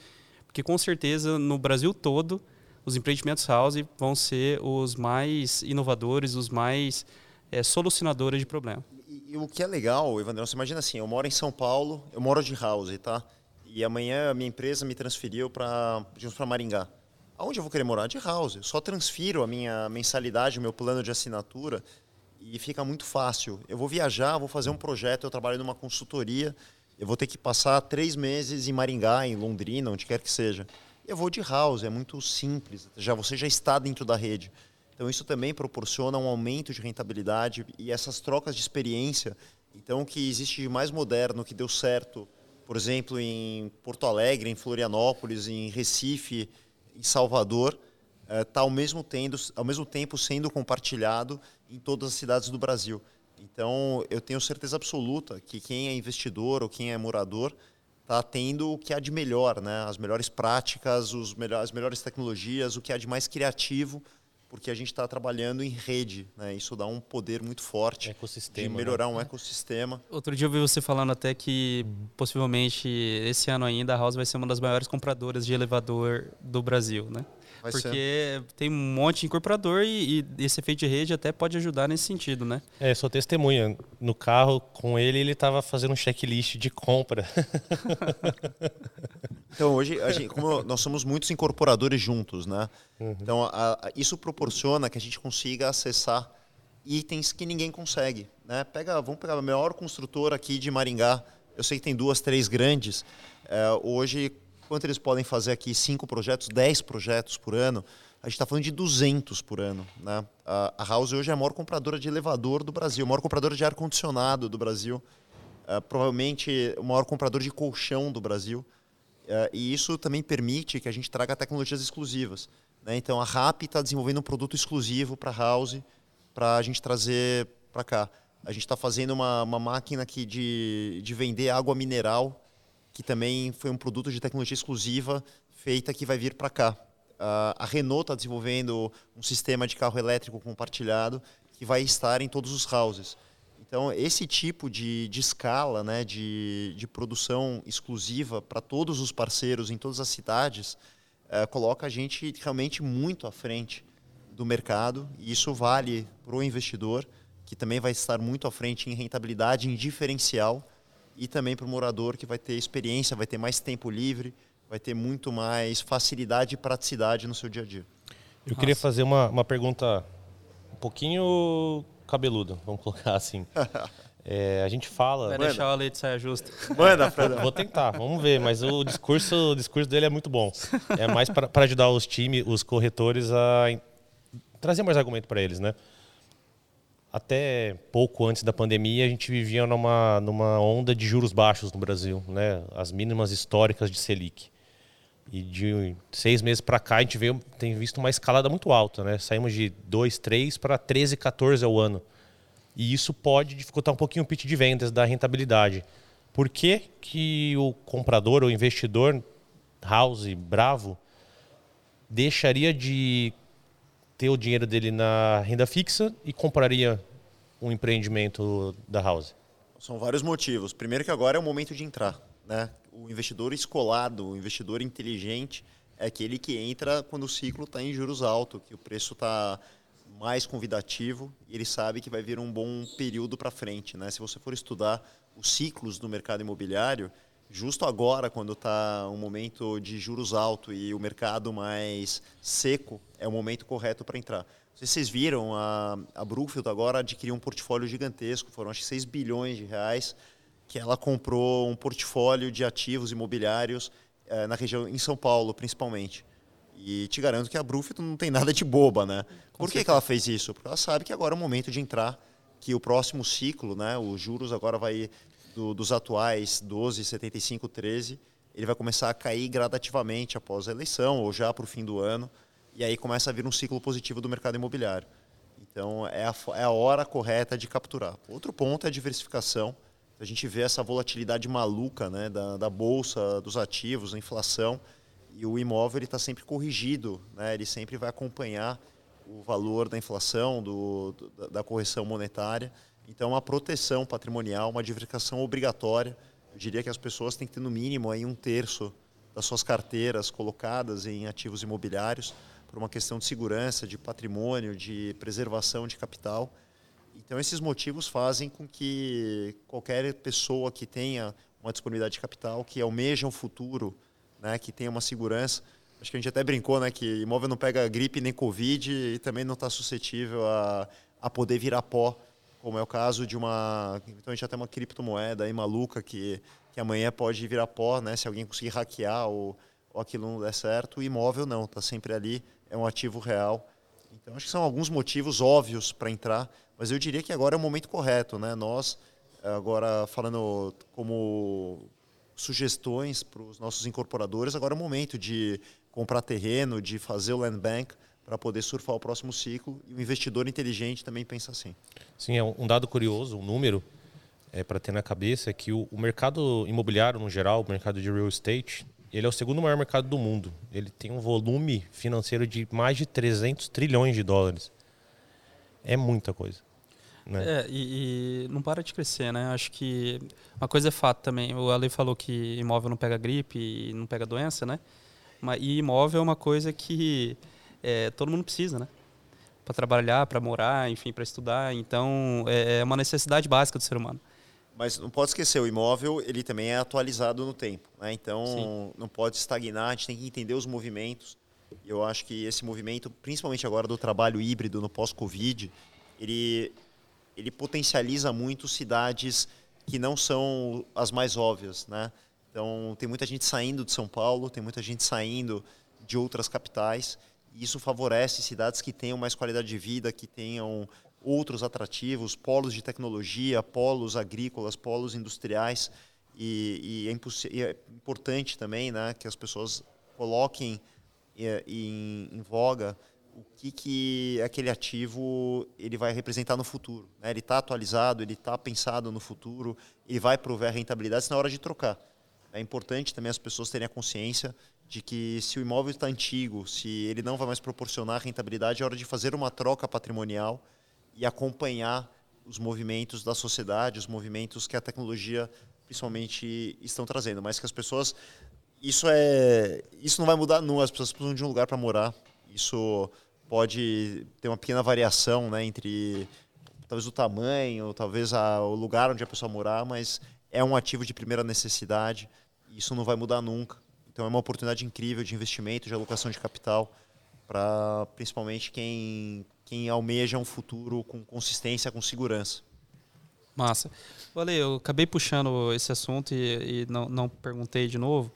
porque com certeza no Brasil todo os empreendimentos house vão ser os mais inovadores, os mais é, solucionadores de problemas. E, e, o que é legal, Evandrão, você imagina assim, eu moro em São Paulo, eu moro de house, tá? E amanhã a minha empresa me transferiu para para Maringá. Aonde eu vou querer morar? De house. Eu só transfiro a minha mensalidade, o meu plano de assinatura e fica muito fácil. Eu vou viajar, vou fazer um projeto, eu trabalho numa consultoria, eu vou ter que passar três meses em Maringá, em Londrina, onde quer que seja. Eu vou de house, é muito simples. Já você já está dentro da rede. Então isso também proporciona um aumento de rentabilidade e essas trocas de experiência. Então o que existe de mais moderno, que deu certo, por exemplo, em Porto Alegre, em Florianópolis, em Recife, em Salvador, está eh, ao, mesmo ao mesmo tempo sendo compartilhado em todas as cidades do Brasil. Então, eu tenho certeza absoluta que quem é investidor ou quem é morador está tendo o que há de melhor, né? as melhores práticas, os melhores, as melhores tecnologias, o que há de mais criativo, porque a gente está trabalhando em rede. Né? Isso dá um poder muito forte ecossistema, de né? melhorar né? um ecossistema. Outro dia eu vi você falando até que possivelmente esse ano ainda a House vai ser uma das maiores compradoras de elevador do Brasil, né? Vai porque ser. tem um monte de incorporador e, e, esse efeito de rede até pode ajudar nesse sentido, né? É, sou testemunha. No carro com ele, ele estava fazendo um checklist de compra. (laughs) então, hoje, gente, como nós somos muitos incorporadores juntos, né? Uhum. Então, a, a, isso proporciona que a gente consiga acessar itens que ninguém consegue. Né? Pega, vamos pegar a maior construtora aqui de Maringá. Eu sei que tem duas, três grandes. É, hoje, quanto eles podem fazer aqui? Cinco projetos, dez projetos por ano. A gente está falando de 200 por ano. Né? A, a House hoje é a maior compradora de elevador do Brasil, a maior compradora de ar-condicionado do Brasil, é, provavelmente o maior comprador de colchão do Brasil. É, e isso também permite que a gente traga tecnologias exclusivas. Né? Então, a RAP está desenvolvendo um produto exclusivo para a House, para a gente trazer para cá. A gente está fazendo uma, uma máquina aqui de, de vender água mineral, que também foi um produto de tecnologia exclusiva feita que vai vir para cá. A Renault está desenvolvendo um sistema de carro elétrico compartilhado que vai estar em todos os houses. Então, esse tipo de, de escala, né, de, de produção exclusiva para todos os parceiros em todas as cidades, uh, coloca a gente realmente muito à frente do mercado. E isso vale para o investidor, que também vai estar muito à frente em rentabilidade, em diferencial, e também para o morador, que vai ter experiência, vai ter mais tempo livre, vai ter muito mais facilidade e praticidade no seu dia a dia. Eu Nossa. queria fazer uma, uma pergunta um pouquinho cabeluda, vamos colocar assim. (laughs) É, a gente fala. Vai deixar a leite saia justa. Manda, Fred. Vou tentar, vamos ver. Mas o discurso, o discurso dele é muito bom. É mais para ajudar os times, os corretores a trazer mais argumento para eles, né? Até pouco antes da pandemia, a gente vivia numa, numa onda de juros baixos no Brasil, né? As mínimas históricas de Selic. E de seis meses para cá, a gente veio, tem visto uma escalada muito alta, né? Saímos de 2, 3 para 13, 14 ao ano. E isso pode dificultar um pouquinho o pitch de vendas da rentabilidade. Por que, que o comprador ou investidor house bravo deixaria de ter o dinheiro dele na renda fixa e compraria um empreendimento da House? São vários motivos. Primeiro que agora é o momento de entrar. Né? O investidor escolado, o investidor inteligente, é aquele que entra quando o ciclo está em juros altos, que o preço está mais convidativo e ele sabe que vai vir um bom período para frente. Né? Se você for estudar os ciclos do mercado imobiliário, justo agora, quando está um momento de juros alto e o mercado mais seco, é o momento correto para entrar. Não sei se vocês viram, a, a Brookfield agora adquiriu um portfólio gigantesco, foram acho que 6 bilhões de reais, que ela comprou um portfólio de ativos imobiliários eh, na região, em São Paulo principalmente. E te garanto que a Brookfield não tem nada de boba, né? Por que, que ela fez isso? Porque ela sabe que agora é o momento de entrar, que o próximo ciclo, né, os juros agora vai do, dos atuais 12, 75, 13, ele vai começar a cair gradativamente após a eleição ou já para o fim do ano, e aí começa a vir um ciclo positivo do mercado imobiliário. Então é a, é a hora correta de capturar. Outro ponto é a diversificação. A gente vê essa volatilidade maluca né, da, da bolsa, dos ativos, a inflação, e o imóvel está sempre corrigido, né, ele sempre vai acompanhar o valor da inflação, do, da correção monetária. Então, uma proteção patrimonial, uma diversificação obrigatória. Eu diria que as pessoas têm que ter, no mínimo, aí um terço das suas carteiras colocadas em ativos imobiliários, por uma questão de segurança, de patrimônio, de preservação de capital. Então, esses motivos fazem com que qualquer pessoa que tenha uma disponibilidade de capital, que almeja um futuro, né, que tenha uma segurança, acho que a gente até brincou né, que imóvel não pega gripe nem Covid e também não está suscetível a, a poder virar pó como é o caso de uma. A gente já tem uma criptomoeda aí maluca que, que amanhã pode virar pó, né? Se alguém conseguir hackear ou, ou aquilo não der certo. Imóvel não, está sempre ali, é um ativo real. Então acho que são alguns motivos óbvios para entrar, mas eu diria que agora é o momento correto, né? Nós, agora falando como sugestões para os nossos incorporadores, agora é o momento de comprar terreno, de fazer o land bank para poder surfar o próximo ciclo. E o investidor inteligente também pensa assim. Sim, é um dado curioso, um número é, para ter na cabeça é que o, o, mercado imobiliário no geral, o mercado de real estate, ele é o segundo maior mercado do mundo. Ele tem um volume financeiro de mais de 300 trilhões de dólares. É muita coisa. Né? É, e, e, não para de crescer, né? Acho que uma coisa é fato também. O Ale falou que imóvel não pega gripe e não pega doença, né? Mas, e imóvel é uma coisa que é, todo mundo precisa, né? Para trabalhar, para morar, enfim, para estudar. Então, é, é uma necessidade básica do ser humano. Mas não pode esquecer, o imóvel ele também é atualizado no tempo. Né? Então, Sim. não pode estagnar, a gente tem que entender os movimentos. Eu acho que esse movimento, principalmente agora do trabalho híbrido no pós-Covid, ele, ele potencializa muito cidades que não são as mais óbvias, né? Então, tem muita gente saindo de São Paulo, tem muita gente saindo de outras capitais, isso favorece cidades que tenham mais qualidade de vida, que tenham outros atrativos, polos de tecnologia, polos agrícolas, polos industriais, e, e, é, e é, importante também né, que as pessoas coloquem é, em, em voga o que, que aquele ativo ele vai representar no futuro. Né? Ele está atualizado, ele está pensado no futuro, ele vai prover rentabilidade na hora de trocar. É importante também as pessoas terem a consciência de que se o imóvel está antigo, se ele não vai mais proporcionar rentabilidade, é hora de fazer uma troca patrimonial e acompanhar os movimentos da sociedade, os movimentos que a tecnologia principalmente estão trazendo, mas que as pessoas isso é isso não vai mudar não, as pessoas precisam de um lugar para morar. Isso pode ter uma pequena variação, né, entre talvez o tamanho, talvez a, o lugar onde a pessoa morar, mas é um ativo de primeira necessidade. Isso não vai mudar nunca. Então é uma oportunidade incrível de investimento, de alocação de capital para principalmente quem quem almeja um futuro com consistência, com segurança. Massa. Olha, eu acabei puxando esse assunto e, e não, não perguntei de novo.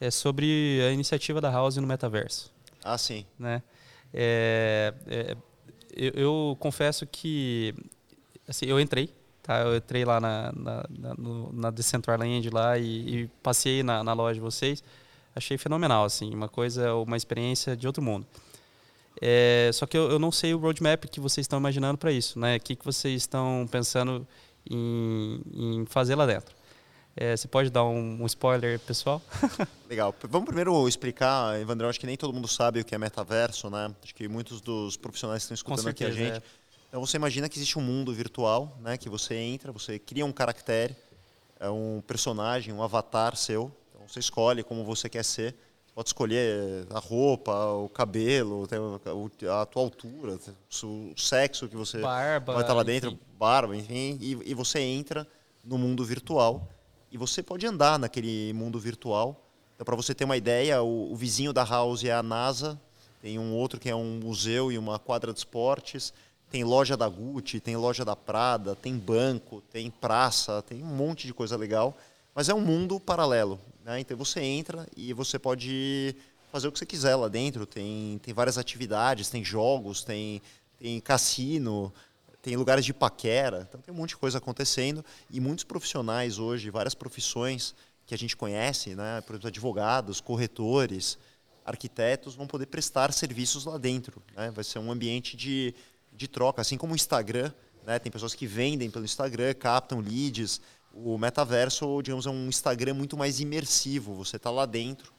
É sobre a iniciativa da House no metaverso. Ah, sim. Né? É, é, eu, eu, confesso que assim, eu entrei, tá? Eu entrei lá na, na, na, no, na Decentraland lá e, e passei na, na loja de vocês. Achei fenomenal, assim, uma coisa, uma experiência de outro mundo. É, só que eu, eu, não sei o roadmap que vocês estão imaginando para isso, né? O que, que vocês estão pensando em, em fazer lá dentro? É, você pode dar um, um spoiler, pessoal? (laughs) Legal. Vamos primeiro explicar, Evandrão, acho que nem todo mundo sabe o que é metaverso, né? Acho que muitos dos profissionais que estão escutando certeza, aqui a gente. É. Então você imagina que existe um mundo virtual, né? Que você entra, você cria um caractere, é um personagem, um avatar seu. Você escolhe como você quer ser pode escolher a roupa, o cabelo, a tua altura, o sexo que você barba, vai estar lá dentro, enfim. barba, enfim, e, e, você entra no mundo virtual e você pode andar naquele mundo virtual. Então, para você ter uma ideia, o, o, vizinho da house é a NASA, tem um outro que é um museu e uma quadra de esportes, tem loja da Gucci, tem loja da Prada, tem banco, tem praça, tem um monte de coisa legal. Mas é um mundo paralelo. Né? Então você entra e você pode fazer o que você quiser lá dentro. Tem, tem várias atividades, tem jogos, tem, tem cassino, tem lugares de paquera. Então tem um monte de coisa acontecendo. E muitos profissionais hoje, várias profissões que a gente conhece, né? por exemplo, advogados, corretores, arquitetos, vão poder prestar serviços lá dentro. Né? Vai ser um ambiente de, de troca, assim como o Instagram. Né? Tem pessoas que vendem pelo Instagram, captam leads o metaverso, digamos, é um Instagram muito mais imersivo. Você está lá dentro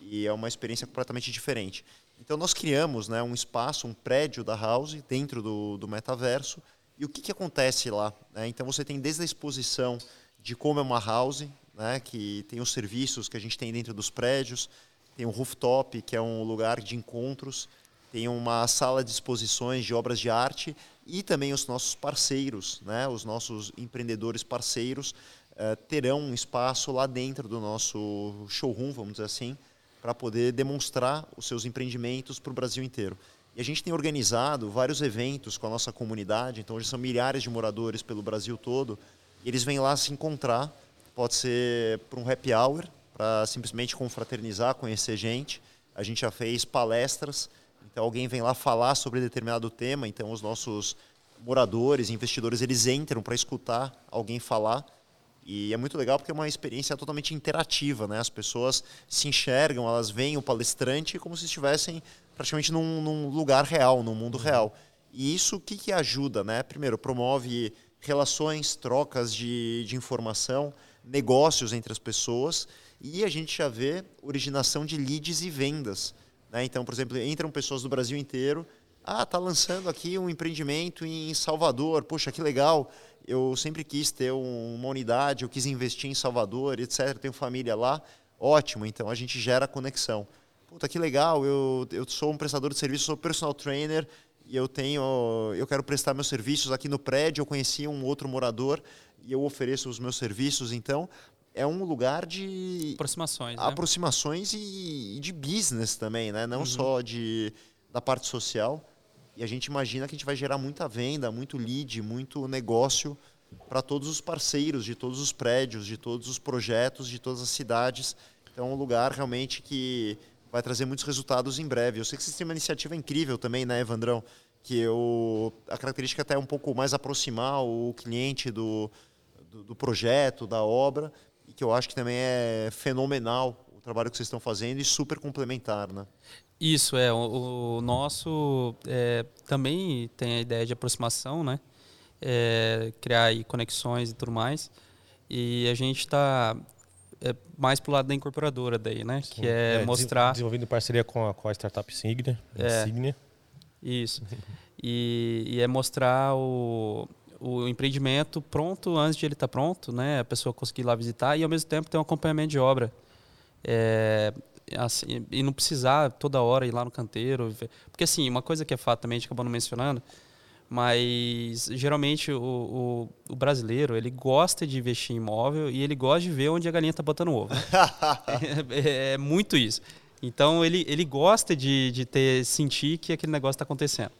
e é uma experiência completamente diferente. Então nós criamos né, um espaço, um prédio da House dentro do, do metaverso. E o que, que acontece lá? Né? Então você tem desde a exposição de como é uma house, né, que tem os serviços que a gente tem dentro dos prédios, tem um rooftop, que é um lugar de encontros, tem uma sala de exposições de obras de arte e também os nossos parceiros, né, os nossos empreendedores parceiros, uh, terão um espaço lá dentro do nosso showroom, vamos dizer assim, para poder demonstrar os seus empreendimentos para o Brasil inteiro. E a gente tem organizado vários eventos com a nossa comunidade, então hoje são milhares de moradores pelo Brasil todo, e eles vêm lá se encontrar, pode ser para um happy hour, para simplesmente confraternizar, conhecer gente. A gente já fez palestras então alguém vem lá falar sobre determinado tema, então os nossos moradores, investidores, eles entram para escutar alguém falar. E é muito legal porque é uma experiência totalmente interativa, né? As pessoas se enxergam, elas veem o palestrante como se estivessem praticamente num, num lugar real, num mundo real. E isso o que, que ajuda, né? Primeiro, promove relações, trocas de, de informação, negócios entre as pessoas e a gente já vê originação de leads e vendas. Né? Então, por exemplo, entram pessoas do Brasil inteiro. Ah, tá lançando aqui um empreendimento em Salvador. Poxa, que legal. Eu sempre quis ter uma unidade, eu quis investir em Salvador, etc. Tenho família lá. Ótimo. Então a gente gera conexão. Puta, que legal. Eu, eu sou um prestador de serviço, sou personal trainer e eu tenho, eu quero prestar meus serviços aqui no prédio. Eu conheci um outro morador e eu ofereço os meus serviços. Então é um lugar de aproximações, né? aproximações e, e, de business também, né? Não uhum. só de da parte social. E a gente imagina que a gente vai gerar muita venda, muito lead, muito negócio para todos os parceiros de todos os prédios, de todos os projetos, de todas as cidades. Então, é um lugar realmente que vai trazer muitos resultados em breve. Eu sei que vocês têm uma iniciativa incrível também, né, Evandrão? Que eu, a característica até é um pouco mais aproximar o cliente do, do, do projeto, da obra, que eu acho que também é fenomenal o trabalho que vocês estão fazendo e super complementar, né? Isso, é. O, o nosso é, também tem a ideia de aproximação, né? É, criar aí conexões e tudo mais. E a gente está é, mais pro lado da incorporadora daí, né? Sim. Que é, é mostrar... Desenvolvendo parceria com a, com a startup Signia. É, Signia. Isso. (laughs) E, e é mostrar o, o empreendimento pronto antes de ele estar tá pronto, né? A pessoa conseguir ir lá visitar e ao mesmo tempo ter um acompanhamento de obra. É, assim, e não precisar toda hora ir lá no canteiro. Porque assim, uma coisa que é fato também, a gente acabou não mencionando, mas geralmente o, o, o, brasileiro ele gosta de investir em imóvel e ele gosta de ver onde a galinha está botando ovo. Né? (laughs) é, é, muito isso. Então ele, ele gosta de, de ter sentir que aquele negócio está acontecendo.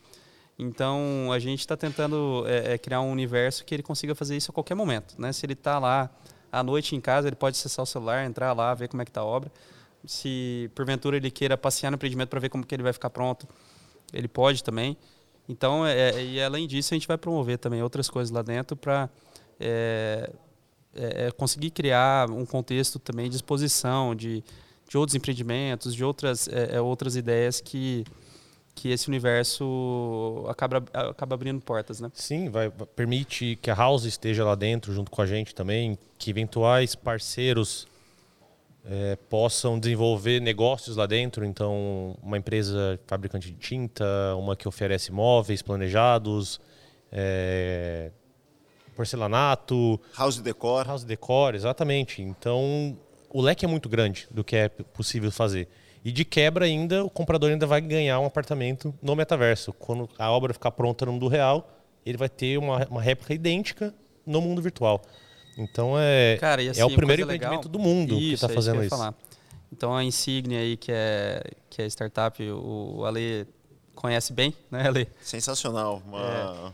Então a gente está tentando é, é, criar um universo que ele consiga fazer isso a qualquer momento. Né? Se ele está lá à noite em casa, ele pode acessar o celular, entrar lá, ver como é que está a obra. Se porventura ele queira passear no empreendimento para ver como que ele vai ficar pronto, ele pode também. Então, é, é, e além disso, a gente vai promover também outras coisas lá dentro para é, é, é, conseguir criar um contexto também de exposição de, de outros empreendimentos, de outras, é, outras ideias que, que esse universo acaba, acaba abrindo portas, né? Sim, vai permite que a House esteja lá dentro junto com a gente também, que eventuais parceiros é, possam desenvolver negócios lá dentro. Então, uma empresa fabricante de tinta, uma que oferece móveis planejados, é, porcelanato, house decor, house decor, exatamente. Então, o leque é muito grande do que é possível fazer. E de quebra ainda, o comprador ainda vai ganhar um apartamento no metaverso. Quando a obra ficar pronta no mundo real, ele vai ter uma, uma réplica idêntica no mundo virtual. Então é, Cara, assim, é o primeiro empreendimento legal, do mundo isso, que está fazendo isso. Falar. Então a Insignia aí, que é, que é startup, o Ale conhece bem, né, Ale? Sensacional. Uma, é.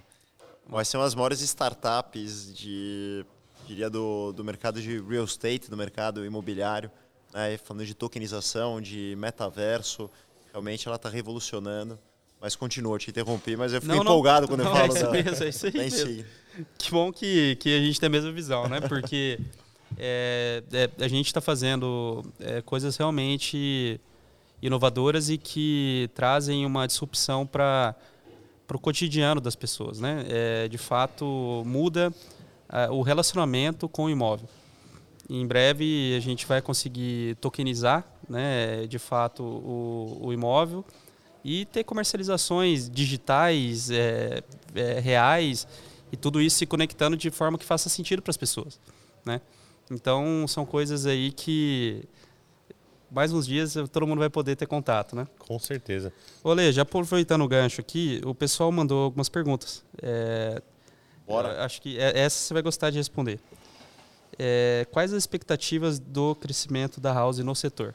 Vai ser uma das maiores startups de, diria, do, do mercado de real estate, do mercado imobiliário né, falando de tokenização, de metaverso, realmente ela está revolucionando. Mas continua, te interrompi, mas eu fico não, empolgado não, quando não, eu falo é isso da, mesmo, é isso aí mesmo. Que bom que, que a gente tem a mesma visão, né? Porque (laughs) é, é, a gente está fazendo é, coisas realmente inovadoras e que trazem uma disrupção para o cotidiano das pessoas, né? É, de fato, muda é, o relacionamento com o imóvel. Em breve a gente vai conseguir tokenizar, né, de fato, o, o imóvel e ter comercializações digitais, é, é, reais e tudo isso se conectando de forma que faça sentido para as pessoas, né? Então são coisas aí que mais uns dias todo mundo vai poder ter contato, né? Com certeza. Olê, já aproveitando o gancho aqui, o pessoal mandou algumas perguntas. É, Bora. Acho que é, essa você vai gostar de responder. É, quais as expectativas do crescimento da House no setor?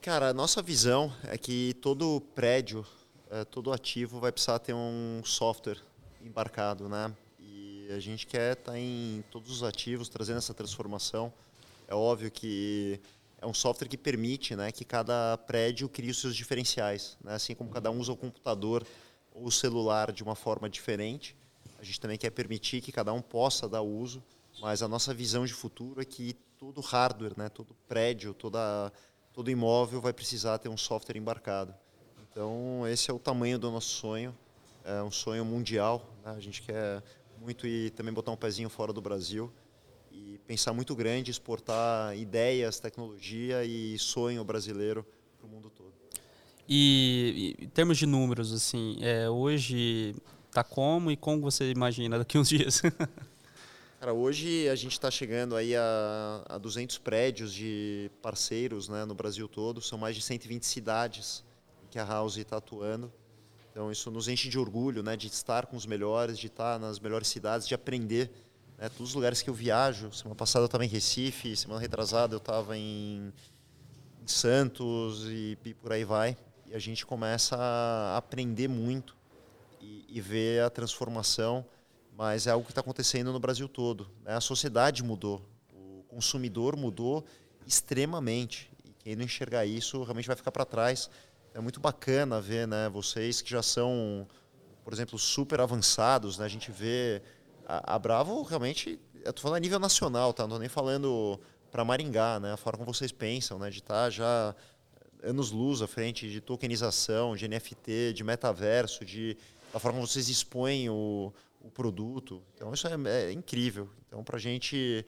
Cara, a nossa visão é que todo prédio, é, todo ativo vai precisar ter um software embarcado, né? E a gente quer estar tá em todos os ativos, trazendo essa transformação. É óbvio que é um software que permite né, que cada prédio crie os seus diferenciais. Né? Assim como cada um usa o computador ou o celular de uma forma diferente, a gente também quer permitir que cada um possa dar uso mas a nossa visão de futuro é que todo hardware, né, todo prédio, toda, todo imóvel vai precisar ter um software embarcado. Então, esse é o tamanho do nosso sonho. É um sonho mundial. Né? A gente quer muito ir também botar um pezinho fora do Brasil e pensar muito grande, exportar ideias, tecnologia e sonho brasileiro para o mundo todo. E em termos de números, assim, é, hoje está como e como você imagina daqui uns dias? (laughs) Cara, hoje a gente está chegando aí a, a 200 prédios de parceiros né, no Brasil todo. São mais de 120 cidades que a House está atuando. Então isso nos enche de orgulho, né, de estar com os melhores, de estar nas melhores cidades, de aprender. Né, todos os lugares que eu viajo. Semana passada eu estava em Recife, semana retrasada eu estava em, em, Santos e, e por aí vai. e a gente começa a aprender muito e, e ver a transformação, mas é algo que está acontecendo no Brasil todo. Né? A sociedade mudou, o consumidor mudou extremamente e quem não enxergar isso realmente vai ficar para trás. É muito bacana ver, né, vocês que já são, por exemplo, super avançados, né? A gente vê a, a Bravo realmente, eu tô falando a nível nacional, tá? Não tô nem falando para Maringá, né? A forma como vocês pensam, né? De estar tá já anos luz à frente de tokenização, de NFT, de metaverso, de a forma como vocês expõem o, o produto. Então isso é, é incrível. Então para a gente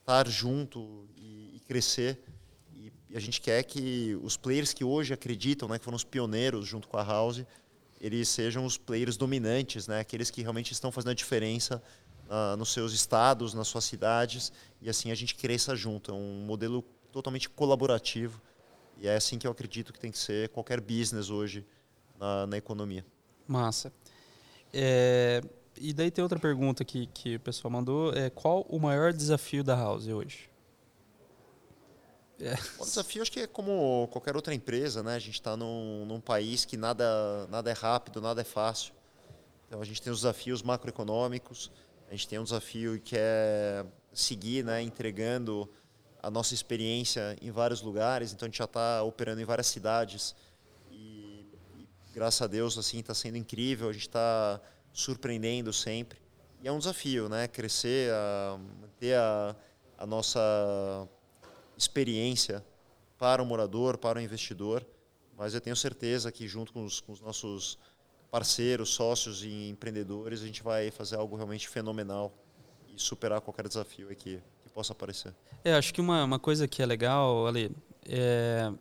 estar junto e, e crescer e, e, a gente quer que os players que hoje acreditam, né, que foram os pioneiros junto com a House, eles sejam os players dominantes, né, aqueles que realmente estão fazendo a diferença uh, nos seus estados, nas suas cidades e assim a gente cresça junto. É um modelo totalmente colaborativo e é assim que eu acredito que tem que ser qualquer business hoje na, na economia. Massa. É, e daí tem outra pergunta que, que o pessoal mandou. É, qual o maior desafio da House hoje? É. O desafio acho que é como qualquer outra empresa, né? A gente está num, num país que nada, nada é rápido, nada é fácil. Então a gente tem os desafios macroeconômicos, a gente tem um desafio que é seguir, né, entregando a nossa experiência em vários lugares. Então a gente já está operando em várias cidades e, e graças a Deus assim está sendo incrível. A gente está surpreendendo sempre e é um desafio, né? Crescer, a, manter a, a nossa experiência para o morador, para o investidor. Mas eu tenho certeza que junto com os, com os nossos parceiros, sócios e empreendedores, a gente vai fazer algo realmente fenomenal e superar qualquer desafio aqui possa aparecer. É, acho que uma, uma coisa que é legal, Ali, é,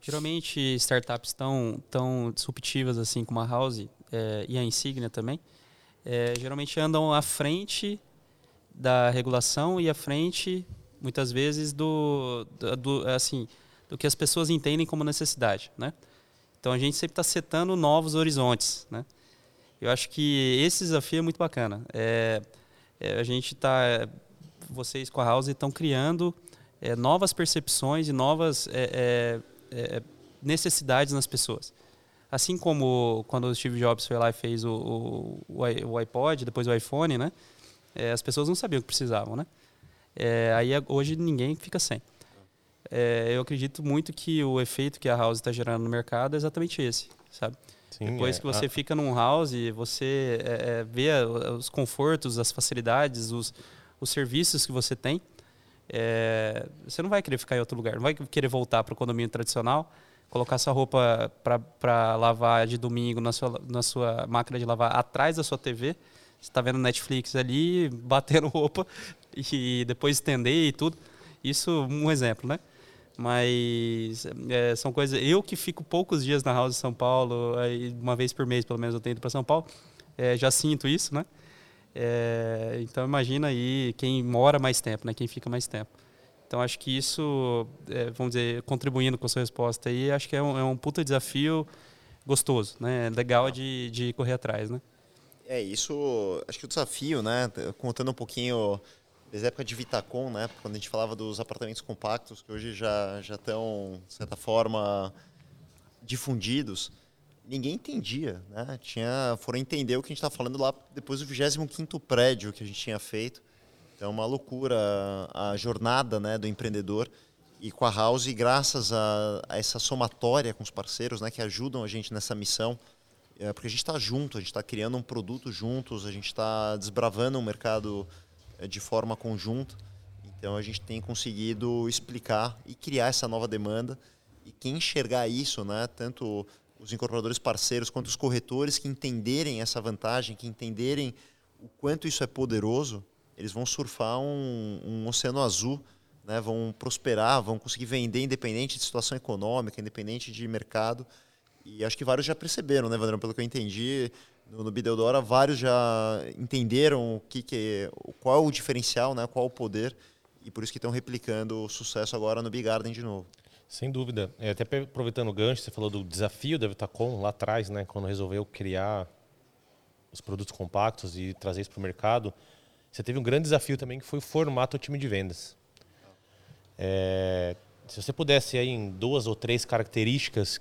geralmente startups tão, tão disruptivas assim como a House é, e a Insignia também, é, geralmente andam à frente da regulação e à frente, muitas vezes, do, do, assim, do que as pessoas entendem como necessidade, né? Então a gente sempre está setando novos horizontes, né? Eu acho que esse desafio é muito bacana. É, é, a gente está vocês com a House estão criando é, novas percepções e novas é, é, necessidades nas pessoas. Assim como quando o Steve Jobs foi lá e fez o, o, o iPod, depois o iPhone, né? as pessoas não sabiam o que precisavam, né? aí hoje ninguém fica sem. eu acredito muito que o efeito que a House está gerando no mercado é exatamente esse, sabe? Sim, Depois que você fica num house, você vê os confortos, as facilidades, os, os serviços que você tem, é, você não vai querer ficar em outro lugar, não vai querer voltar para o condomínio tradicional, colocar sua roupa para lavar de domingo na sua, na sua máquina de lavar atrás da sua TV. Você está vendo Netflix ali, (laughs) batendo roupa e depois estender e tudo. Isso um exemplo, né? Mas é, são coisas. Eu que fico poucos dias na House de São Paulo, uma vez por mês pelo menos eu tenho ido para São Paulo, é, já sinto isso, né? É, então imagina aí quem mora mais tempo, né? Quem fica mais tempo. Então acho que isso, é, vamos dizer, contribuindo com a sua resposta aí, acho que é um, é um puta desafio gostoso, né? Legal de, de correr atrás, né? É isso. Acho que o desafio, né? Contando um pouquinho desde a época de Vitacom, né? Quando a gente falava dos apartamentos compactos que hoje já já estão de certa forma difundidos ninguém entendia, né? Tinha, foram entender o que a gente está falando lá depois do 25º prédio que a gente tinha feito. Então, é uma loucura a jornada né, do empreendedor. E com a House, graças a, a essa somatória com os parceiros né, que ajudam a gente nessa missão, é, porque a gente está junto, a gente está criando um produto juntos, a gente está desbravando o mercado é, de forma conjunta. Então, a gente tem conseguido explicar e criar essa nova demanda. E quem enxergar isso, né, tanto os incorporadores parceiros quanto os corretores que entenderem essa vantagem, que entenderem o quanto isso é poderoso, eles vão surfar um, um oceano azul, né? vão prosperar, vão conseguir vender independente de situação econômica, independente de mercado. E acho que vários já perceberam, né, Vandrão? Pelo que eu entendi, no, no Bideodora, vários já entenderam o que, que qual é o diferencial, né, qual é o poder, e por isso que estão replicando o sucesso agora no Big Garden de novo. Sem dúvida. É, até aproveitando o gancho, você falou do desafio da Vitacom lá atrás, né, quando resolveu criar os produtos compactos e trazer isso para o mercado. Você teve um grande desafio também que foi o formato do time de vendas. É, se você pudesse aí em duas ou três características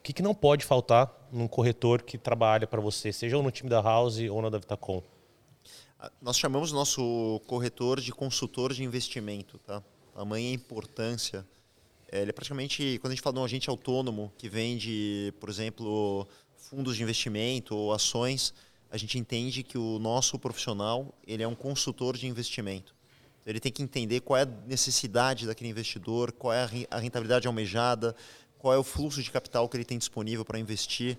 o que, que não pode faltar num corretor que trabalha para você, seja no time da House ou na da Vitacom? Ah, nós chamamos nosso corretor de consultor de investimento, tá? Tamanha importância. É, ele é praticamente, quando a gente fala de um agente autônomo que vende, por exemplo, fundos de investimento ou ações, a gente entende que o nosso profissional ele é um consultor de investimento. Ele tem que entender qual é a necessidade daquele investidor, qual é a rentabilidade almejada, qual é o fluxo de capital que ele tem disponível para investir,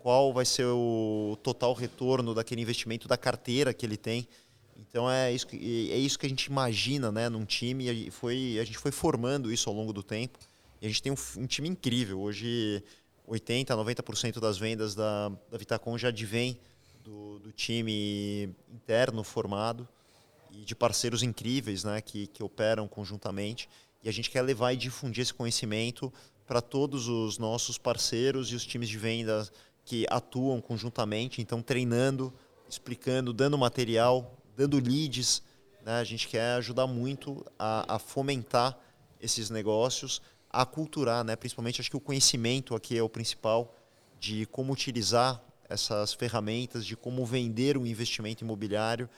qual vai ser o total retorno daquele investimento da carteira que ele tem. Então é isso que, é isso que a gente imagina né, num time e foi, a gente foi formando isso ao longo do tempo. E a gente tem um, um time incrível. Hoje 80%, 90% das vendas da, da Vitacom já advém do, do time interno formado e de parceiros incríveis né, que, que operam conjuntamente. E a gente quer levar e difundir esse conhecimento para todos os nossos parceiros e os times de venda que atuam conjuntamente, então treinando, explicando, dando material, dando leads. Né? A gente quer ajudar muito a, a fomentar esses negócios, a aculturar, né? principalmente acho que o conhecimento aqui é o principal de como utilizar essas ferramentas, de como vender um investimento imobiliário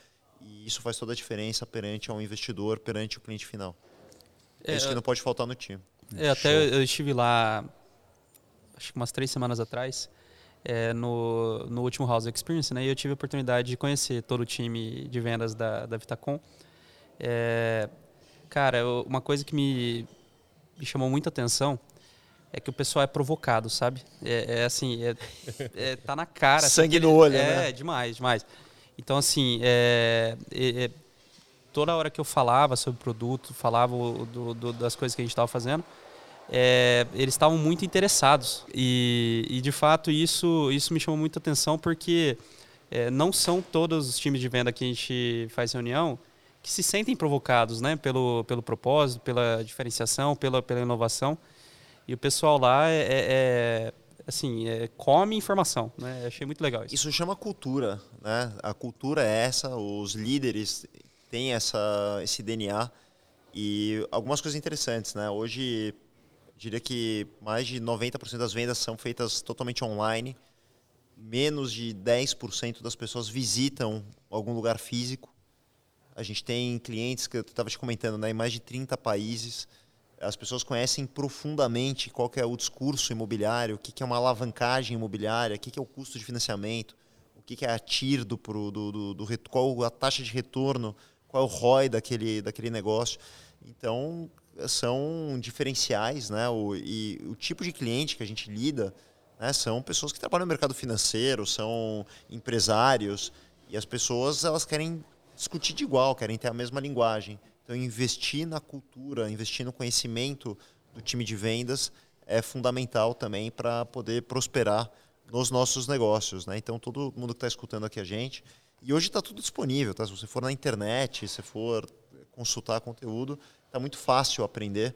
e isso faz toda a diferença perante ao investidor, perante o cliente final. É, é isso que não pode faltar no time. É, até eu estive lá, acho que umas três semanas atrás, é, no, no último House Experience, né? E eu tive a oportunidade de conhecer todo o time de vendas da, da Vitacom. É, cara, eu, uma coisa que me, me chamou muita atenção é que o pessoal é provocado, sabe? É, é assim, é, (laughs) é, tá na cara. Sangue no olho, é, né? É, demais, demais. Então, assim, é, é, toda hora que eu falava sobre o produto, falava do, do, das coisas que a gente estava fazendo, é, eles estavam muito interessados. E, e, de fato, isso, isso me chamou muita atenção porque é, não são todos os times de venda que a gente faz reunião que se sentem provocados né, pelo, pelo propósito, pela diferenciação, pela, pela inovação. E o pessoal lá é, é, é assim, é, come informação, né? Achei muito legal isso. Isso chama cultura, né? A cultura é essa, os líderes têm essa, esse DNA e algumas coisas interessantes, né? Hoje, diria que mais de 90% das vendas são feitas totalmente online, menos de 10% das pessoas visitam algum lugar físico. A gente tem clientes que eu estava te comentando, né, em mais de 30 países as pessoas conhecem profundamente qual é o discurso imobiliário, o que é uma alavancagem imobiliária, o que é o custo de financiamento, o que é a TIR do, do, do, do qual a taxa de retorno, qual é o ROI daquele, daquele negócio. Então, são diferenciais, né? O, e o tipo de cliente que a gente lida né, são pessoas que trabalham no mercado financeiro, são empresários, e as pessoas elas querem discutir de igual, querem ter a mesma linguagem. Então, investir na cultura, investir no conhecimento do time de vendas é fundamental também para poder prosperar nos nossos negócios. Né? Então, todo mundo que está escutando aqui a gente. E hoje está tudo disponível. Tá? Se você for na internet, se for consultar conteúdo, está muito fácil aprender.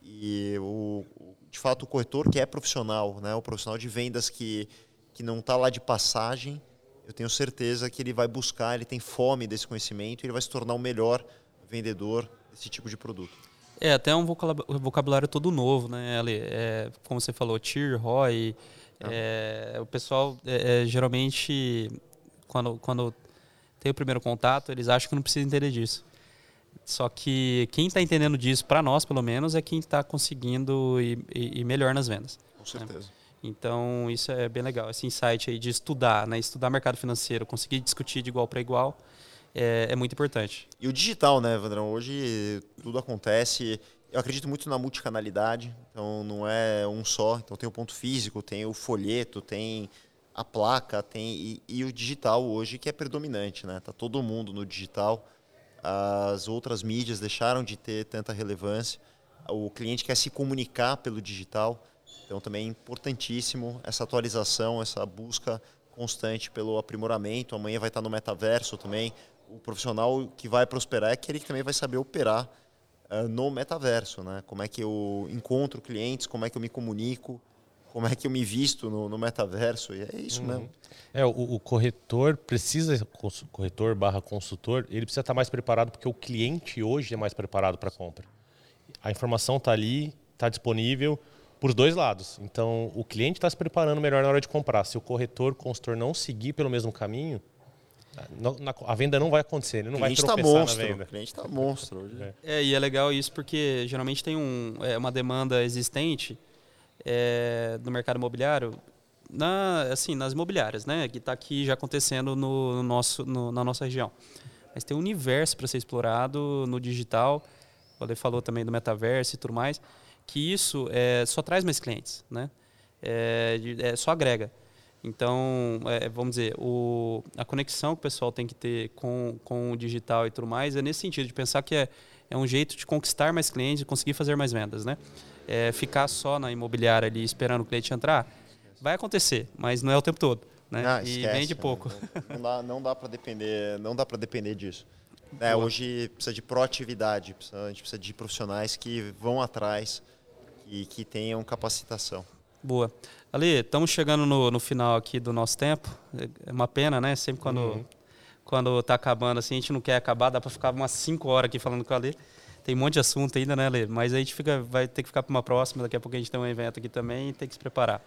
E, o, de fato, o corretor que é profissional, né? o profissional de vendas que, que não está lá de passagem, eu tenho certeza que ele vai buscar, ele tem fome desse conhecimento e ele vai se tornar o melhor vendedor desse tipo de produto. É, até um vocabulário todo novo, né, Ali? É, como você falou, TIR, ROI. Ah. É, o pessoal, é, é, geralmente, quando, quando tem o primeiro contato, eles acham que não precisa entender disso. Só que quem está entendendo disso, para nós pelo menos, é quem está conseguindo ir, ir, melhor nas vendas. Com né? certeza. Né? Então, isso é bem legal, esse insight aí de estudar, né? estudar mercado financeiro, conseguir discutir de igual para igual é, é muito importante. E o digital, né, Vandrão? Hoje tudo acontece. Eu acredito muito na multicanalidade, então não é um só. Então tem o ponto físico, tem o folheto, tem a placa, tem e, e, o digital hoje que é predominante, né? Tá todo mundo no digital. As outras mídias deixaram de ter tanta relevância. O cliente quer se comunicar pelo digital, então também é importantíssimo essa atualização, essa busca constante pelo aprimoramento. Amanhã vai estar no metaverso também o profissional que vai prosperar é aquele que também vai saber operar uh, no metaverso, né? Como é que eu encontro clientes, como é que eu me comunico, como é que eu me visto no, no metaverso, e é isso uhum. mesmo. É, o, o, corretor precisa, corretor barra consultor, ele precisa estar mais preparado porque o cliente hoje é mais preparado para a compra. A informação está ali, está disponível, por dois lados. Então, o cliente está se preparando melhor na hora de comprar. Se o corretor, consultor não seguir pelo mesmo caminho, a venda não vai acontecer, ele não vai tá tropeçar tá monstro, na venda. O cliente está monstro. Hoje. É. é. e é legal isso porque geralmente tem um, é, uma demanda existente é, no mercado imobiliário, na, assim, nas imobiliárias, né? Que está aqui já acontecendo no, no nosso, no, na nossa região. Mas tem um universo para ser explorado no digital. O Ale falou também do metaverso e tudo mais. Que isso é, só traz mais clientes, né? É, é só agrega. Então, é, vamos dizer, o, a conexão que o pessoal tem que ter com, com o digital e tudo mais é nesse sentido, de pensar que é, é um jeito de conquistar mais clientes e conseguir fazer mais vendas. Né? É, ficar só na imobiliária ali esperando o cliente entrar, vai acontecer, mas não é o tempo todo. Né? E esquece, vende pouco. Não, não dá, não dá para depender, não dá para depender disso. É, hoje precisa de proatividade, precisa, a gente precisa de profissionais que vão atrás e que tenham capacitação. Boa. Ali, estamos chegando no, no final aqui do nosso tempo. É uma pena, né? Sempre quando uhum. quando está acabando assim, a gente não quer acabar, dá para ficar umas 5 horas aqui falando com a Ali. Tem um monte de assunto ainda, né, Lê? Mas a gente fica, vai ter que ficar para uma próxima. Daqui a pouco a gente tem um evento aqui também e tem que se preparar.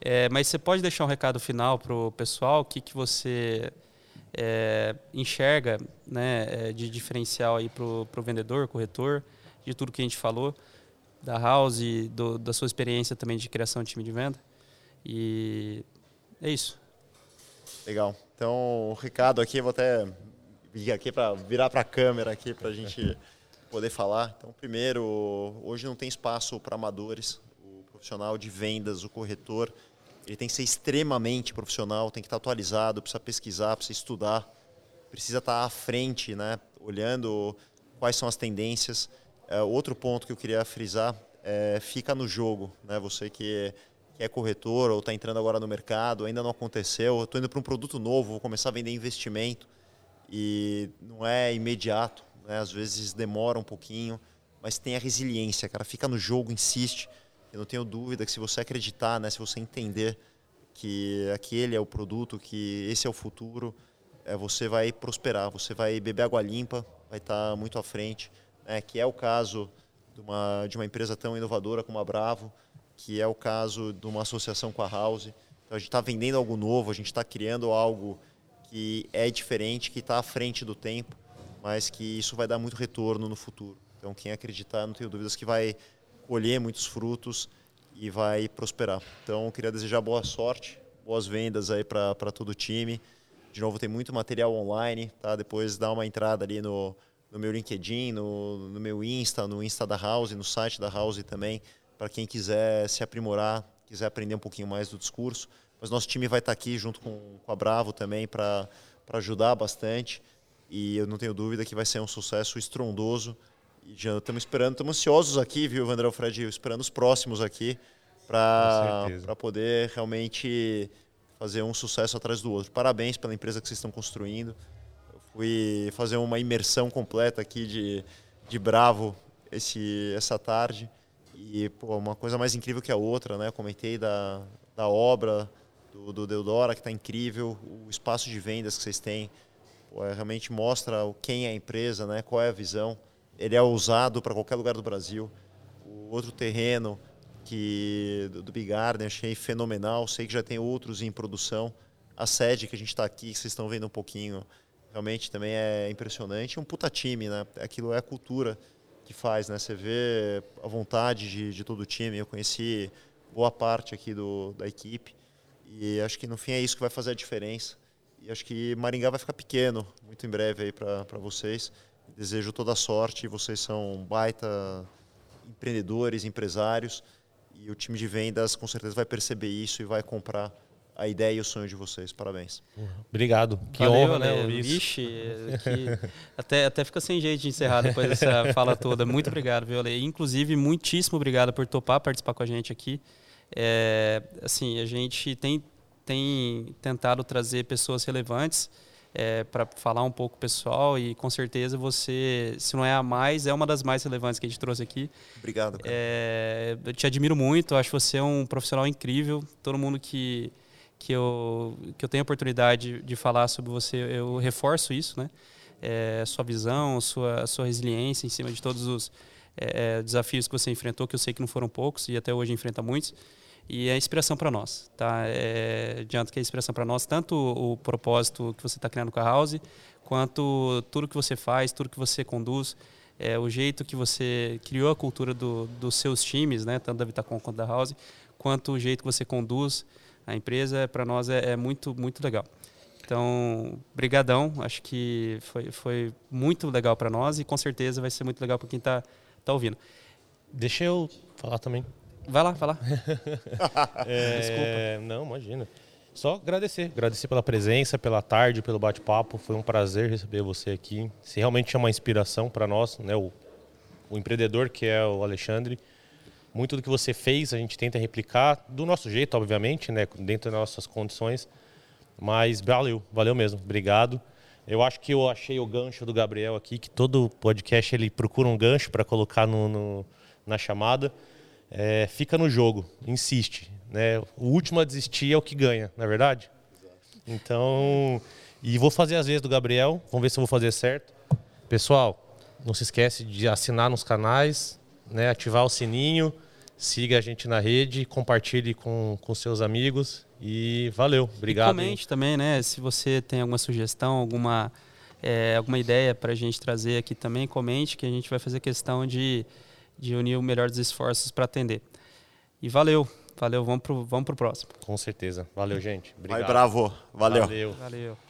É, mas você pode deixar um recado final para o pessoal? O que, que você é, enxerga né, é, de diferencial para o vendedor, corretor, de tudo que a gente falou? Da House, do, da sua experiência também de criação de time de venda. E é isso. Legal. Então, o recado aqui, vou até vir aqui para virar para a câmera aqui para a gente (laughs) poder falar. Então, primeiro, hoje não tem espaço para amadores. O profissional de vendas, o corretor, ele tem que ser extremamente profissional, tem que estar atualizado, precisa pesquisar, precisa estudar, precisa estar à frente, né? olhando quais são as tendências. É, outro ponto que eu queria frisar é fica no jogo, né? Você que, que é corretor ou está entrando agora no mercado, ainda não aconteceu, estou indo para um produto novo, vou começar a vender investimento e não é imediato, né? Às vezes demora um pouquinho, mas tem a resiliência, cara. Fica no jogo, insiste. Eu não tenho dúvida que se você acreditar, né? Se você entender que aquele é o produto, que esse é o futuro, é, você vai prosperar, você vai beber água limpa, vai estar tá muito à frente né, que é o caso de uma, de uma empresa tão inovadora como a Bravo, que é o caso de uma associação com a House. Então a gente está vendendo algo novo, a gente está criando algo que é diferente, que está à frente do tempo, mas que isso vai dar muito retorno no futuro. Então quem acreditar, não tenho dúvidas que vai colher muitos frutos e vai prosperar. Então eu queria desejar boa sorte, boas vendas aí para todo o time. De novo, tem muito material online, tá? Depois dá uma entrada ali no no meu LinkedIn, no, no meu Insta, no Insta da House, no site da House também, para quem quiser se aprimorar, quiser aprender um pouquinho mais do discurso. Mas nosso time vai estar aqui junto com, com a Bravo também para ajudar bastante. E eu não tenho dúvida que vai ser um sucesso estrondoso. E já estamos esperando, estamos ansiosos aqui, viu, Vandré Fred, esperando os próximos aqui para poder realmente fazer um sucesso atrás do outro. Parabéns pela empresa que vocês estão construindo. Fui fazer uma imersão completa aqui de, de Bravo esse, essa tarde. E pô, uma coisa mais incrível que a outra, né? Eu comentei da, da obra do, do Deodora, que está incrível, o espaço de vendas que vocês têm. Pô, é, realmente mostra quem é a empresa, né? qual é a visão. Ele é usado para qualquer lugar do Brasil. O outro terreno que do, do Big Garden achei fenomenal. Sei que já tem outros em produção. A sede que a gente está aqui, que vocês estão vendo um pouquinho, realmente também é impressionante. Um puta time, né? Aquilo é a cultura que faz, né? Você vê a vontade de, de todo o time. Eu conheci boa parte aqui do, da equipe e acho que no fim é isso que vai fazer a diferença. E acho que Maringá vai ficar pequeno muito em breve aí para vocês. Desejo toda a sorte. Vocês são baita empreendedores, empresários e o time de vendas com certeza vai perceber isso e vai comprar a ideia e o sonho de vocês. Parabéns. Obrigado. Que Valeu, honra, né? Vixe, que... até, até fica sem jeito de encerrar depois dessa (laughs) fala toda. Muito obrigado, viu, Ale? Inclusive, muitíssimo obrigado por topar participar com a gente aqui. É, assim, a gente tem, tem tentado trazer pessoas relevantes é, para falar um pouco pessoal e com certeza você, se não é a mais, é uma das mais relevantes que a gente trouxe aqui. Obrigado. Cara. É, eu te admiro muito, acho você um profissional incrível. Todo mundo que que eu, que eu tenho a oportunidade de falar sobre você, eu reforço isso, né? É, sua visão, sua, sua resiliência em cima de todos os é, desafios que você enfrentou, que eu sei que não foram poucos e até hoje enfrenta muitos. E é inspiração para nós, tá? É, adianta que é inspiração para nós, tanto o propósito que você está criando com a House, quanto tudo que você faz, tudo que você conduz, é, o jeito que você criou a cultura do, dos seus times, né? Tanto da Vitacom quanto da House, quanto o jeito que você conduz a empresa, para nós é, é muito, muito legal. Então, brigadão, acho que foi, foi muito legal para nós e com certeza vai ser muito legal para quem está tá ouvindo. Deixa eu falar também. Vai lá, vai lá. (laughs) é, Desculpa. Não, imagina. Só agradecer. Agradecer pela presença, pela tarde, pelo bate-papo. Foi um prazer receber você aqui. Você realmente é uma inspiração para nós, né? O, o empreendedor que é o Alexandre. Muito do que você fez a gente tenta replicar do nosso jeito, obviamente, né? Dentro das nossas condições. Mas valeu, valeu mesmo. Obrigado. Eu acho que eu achei o gancho do Gabriel aqui, que todo podcast ele procura um gancho para colocar no, no, na chamada. É, fica no jogo, insiste. Né? O último a desistir é o que ganha, não é verdade? Então, e vou fazer as vezes do Gabriel, vamos ver se eu vou fazer certo. Pessoal, não se esquece de assinar nos canais, né? ativar o sininho, siga a gente na rede, compartilhe com, com seus amigos e valeu, obrigado. E comente também, né? Se você tem alguma sugestão, alguma, é, alguma ideia para a gente trazer aqui também, comente que a gente vai fazer questão de, de unir o melhor dos esforços para atender. E valeu, valeu, vamos pro, vamos pro próximo. Com certeza. Valeu, gente. Obrigado. Vai bravo, valeu. Valeu. valeu.